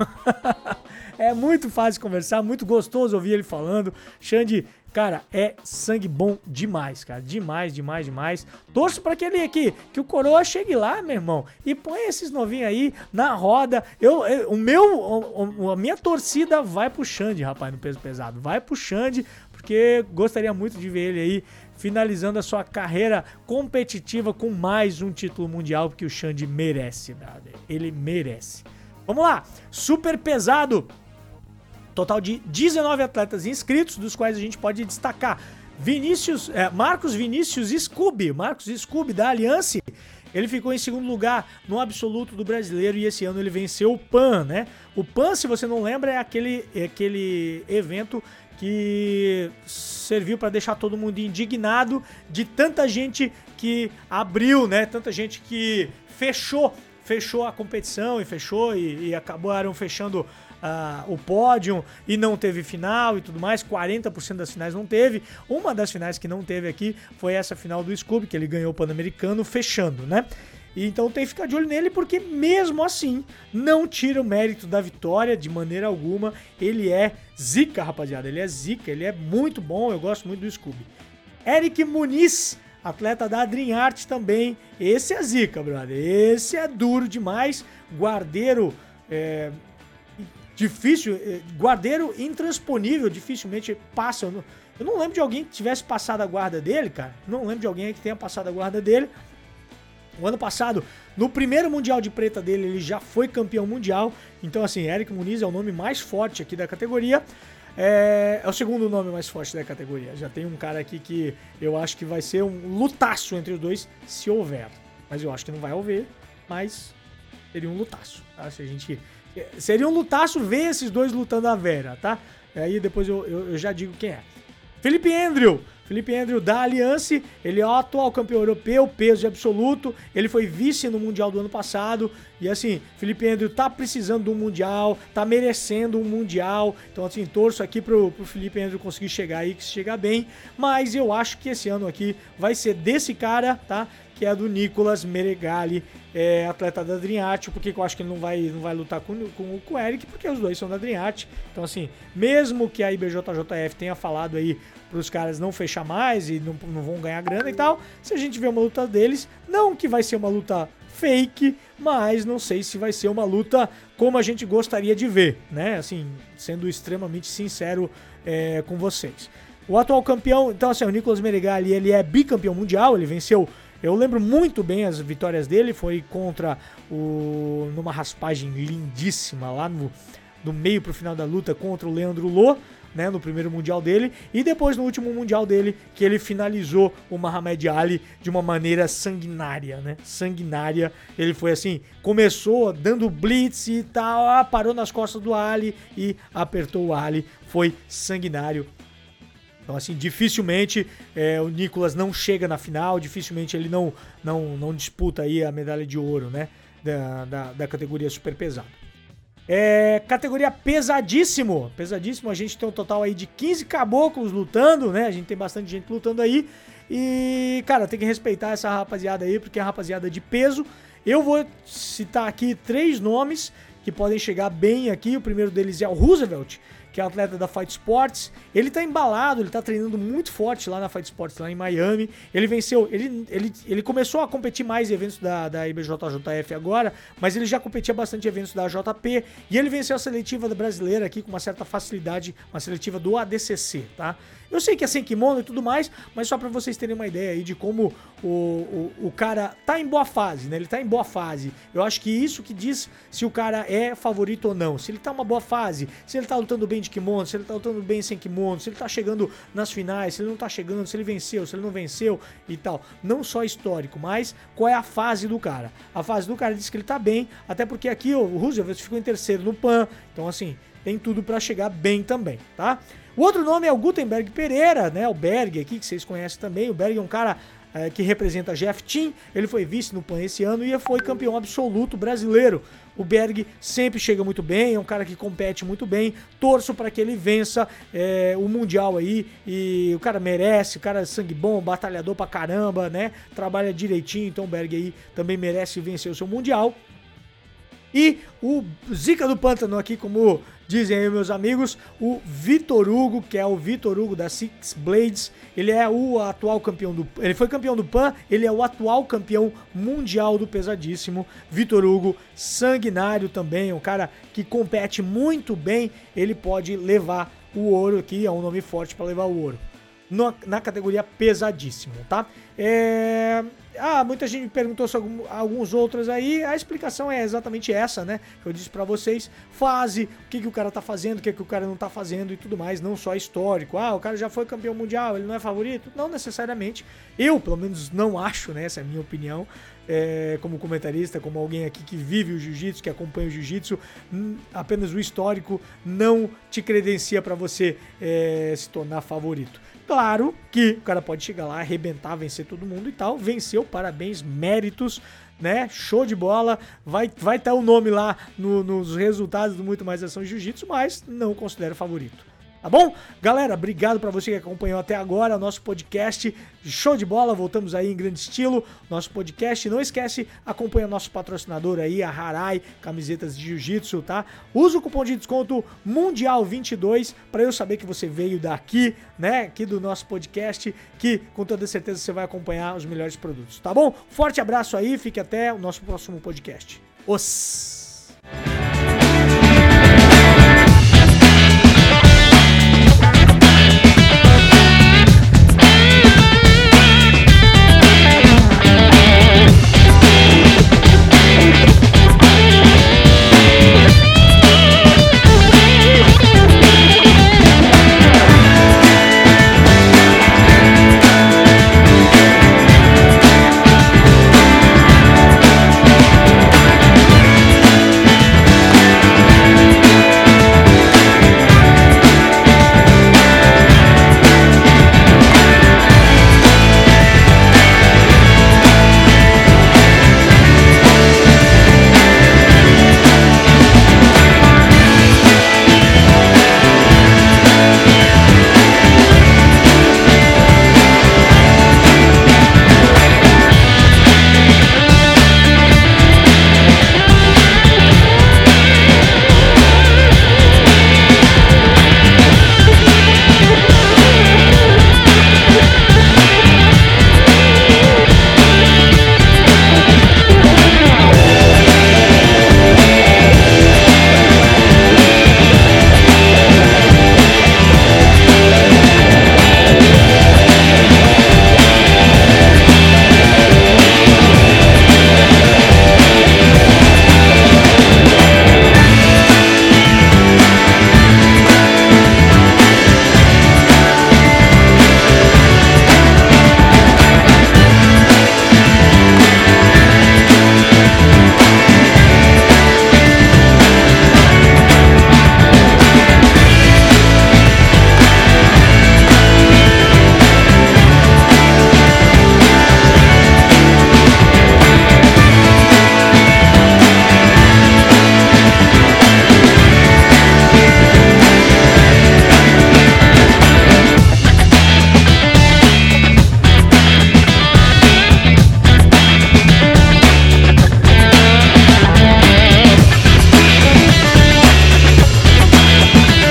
É muito fácil conversar, muito gostoso ouvir ele falando. Xande Cara, é sangue bom demais, cara. Demais, demais, demais. Torço para que ele aqui, que o Coroa chegue lá, meu irmão, e põe esses novinhos aí na roda. Eu, eu o meu, a minha torcida vai pro Xande, rapaz, no peso pesado. Vai pro Xande, porque gostaria muito de ver ele aí finalizando a sua carreira competitiva com mais um título mundial, porque o Xande merece, brother. Ele merece. Vamos lá, super pesado. Total de 19 atletas inscritos, dos quais a gente pode destacar Vinícius, é, Marcos Vinícius Scooby, Marcos Scooby da Aliança. Ele ficou em segundo lugar no absoluto do brasileiro e esse ano ele venceu o PAN, né? O PAN, se você não lembra, é aquele, é aquele evento que serviu para deixar todo mundo indignado de tanta gente que abriu, né? Tanta gente que fechou, fechou a competição e fechou e, e acabaram fechando o pódio e não teve final e tudo mais. 40% das finais não teve. Uma das finais que não teve aqui foi essa final do Scooby, que ele ganhou o Pan-Americano fechando, né? E então tem que ficar de olho nele, porque mesmo assim, não tira o mérito da vitória de maneira alguma. Ele é zica, rapaziada. Ele é zica, ele é muito bom. Eu gosto muito do Scooby. Eric Muniz, atleta da Dream Art também. Esse é zica, brother. Esse é duro demais. Guardeiro. É, difícil, é, guardeiro intransponível, dificilmente passa. Eu não, eu não lembro de alguém que tivesse passado a guarda dele, cara. Não lembro de alguém que tenha passado a guarda dele. O ano passado, no primeiro Mundial de Preta dele, ele já foi campeão mundial. Então, assim, Eric Muniz é o nome mais forte aqui da categoria. É, é, o segundo nome mais forte da categoria. Já tem um cara aqui que eu acho que vai ser um lutaço entre os dois, se houver. Mas eu acho que não vai haver, mas seria um lutaço. Tá? Se a gente, seria um lutaço ver esses dois lutando a Vera, tá? Aí depois eu, eu, eu já digo quem é. Felipe Andrew Felipe Andrew da Aliança, ele é o atual campeão europeu, peso absoluto. Ele foi vice no Mundial do ano passado. E assim, Felipe Andrew tá precisando de um Mundial, tá merecendo um Mundial. Então, assim, torço aqui pro, pro Felipe Andrew conseguir chegar aí, que chegar bem. Mas eu acho que esse ano aqui vai ser desse cara, tá? Que é a do Nicolas Meregali, é, atleta da Dream porque eu acho que ele não vai, não vai lutar com, com, com o Eric, porque os dois são da Dream Então, assim, mesmo que a IBJJF tenha falado aí para os caras não fechar mais e não, não vão ganhar grana e tal, se a gente vê uma luta deles, não que vai ser uma luta fake, mas não sei se vai ser uma luta como a gente gostaria de ver, né? Assim, sendo extremamente sincero é, com vocês. O atual campeão, então assim, o Nicolas Meregali, ele é bicampeão mundial, ele venceu eu lembro muito bem as vitórias dele, foi contra o. numa raspagem lindíssima lá no, no meio pro final da luta contra o Leandro Lô. Né, no primeiro mundial dele e depois no último mundial dele que ele finalizou o Muhammad Ali de uma maneira sanguinária, né? Sanguinária. Ele foi assim, começou dando blitz e tal, ah, parou nas costas do Ali e apertou o Ali. Foi sanguinário. Então, assim, dificilmente é, o Nicolas não chega na final, dificilmente ele não, não, não disputa aí a medalha de ouro, né? Da, da, da categoria super pesado. É, categoria pesadíssimo. Pesadíssimo, a gente tem um total aí de 15 caboclos lutando, né? A gente tem bastante gente lutando aí. E, cara, tem que respeitar essa rapaziada aí, porque é rapaziada de peso. Eu vou citar aqui três nomes que podem chegar bem aqui. O primeiro deles é o Roosevelt, que é atleta da Fight Sports. Ele tá embalado, ele tá treinando muito forte lá na Fight Sports, lá em Miami. Ele venceu, ele, ele, ele começou a competir mais em eventos da, da IBJJF agora, mas ele já competia bastante em eventos da JP. E ele venceu a seletiva brasileira aqui com uma certa facilidade, uma seletiva do ADCC, tá? Eu sei que é sem kimono e tudo mais, mas só para vocês terem uma ideia aí de como o, o, o cara tá em boa fase, né? Ele tá em boa fase. Eu acho que isso que diz se o cara é favorito ou não. Se ele tá uma boa fase, se ele tá lutando bem de kimono, se ele tá lutando bem sem kimono, se ele tá chegando nas finais, se ele não tá chegando, se ele venceu, se ele não venceu e tal. Não só histórico, mas qual é a fase do cara. A fase do cara diz que ele tá bem, até porque aqui o Roosevelt ficou em terceiro no PAN. Então, assim, tem tudo para chegar bem também, tá? O outro nome é o Gutenberg Pereira, né? O Berg aqui, que vocês conhecem também. O Berg é um cara é, que representa GF Team. Ele foi vice no PAN esse ano e foi campeão absoluto brasileiro. O Berg sempre chega muito bem, é um cara que compete muito bem. Torço para que ele vença é, o Mundial aí. E o cara merece, o cara é sangue bom, batalhador pra caramba, né? Trabalha direitinho, então o Berg aí também merece vencer o seu Mundial. E o Zica do Pântano aqui, como dizem aí meus amigos, o Vitor Hugo, que é o Vitor Hugo da Six Blades, ele é o atual campeão do ele foi campeão do PAN, ele é o atual campeão mundial do pesadíssimo. Vitor Hugo, sanguinário também, um cara que compete muito bem, ele pode levar o ouro aqui, é um nome forte para levar o ouro. Na categoria pesadíssimo, tá? É, ah, muita gente me perguntou sobre alguns outros aí. A explicação é exatamente essa, né? Eu disse para vocês. Fase, o que, que o cara tá fazendo, o que, que o cara não tá fazendo e tudo mais. Não só histórico. Ah, o cara já foi campeão mundial, ele não é favorito? Não necessariamente. Eu, pelo menos, não acho, né? Essa é a minha opinião. É, como comentarista, como alguém aqui que vive o jiu-jitsu, que acompanha o jiu-jitsu, apenas o histórico não te credencia para você é, se tornar favorito. Claro que o cara pode chegar lá, arrebentar, vencer todo mundo e tal. Venceu, parabéns, méritos, né? Show de bola. Vai vai estar tá o nome lá no, nos resultados do Muito Mais Ação Jiu-Jitsu, mas não considero favorito. Tá bom? Galera, obrigado para você que acompanhou até agora o nosso podcast. Show de bola, voltamos aí em grande estilo. Nosso podcast. Não esquece, acompanha nosso patrocinador aí, a Harai, camisetas de jiu-jitsu, tá? Usa o cupom de desconto Mundial22 para eu saber que você veio daqui, né? Aqui do nosso podcast, que com toda certeza você vai acompanhar os melhores produtos, tá bom? Forte abraço aí, fique até o nosso próximo podcast. Os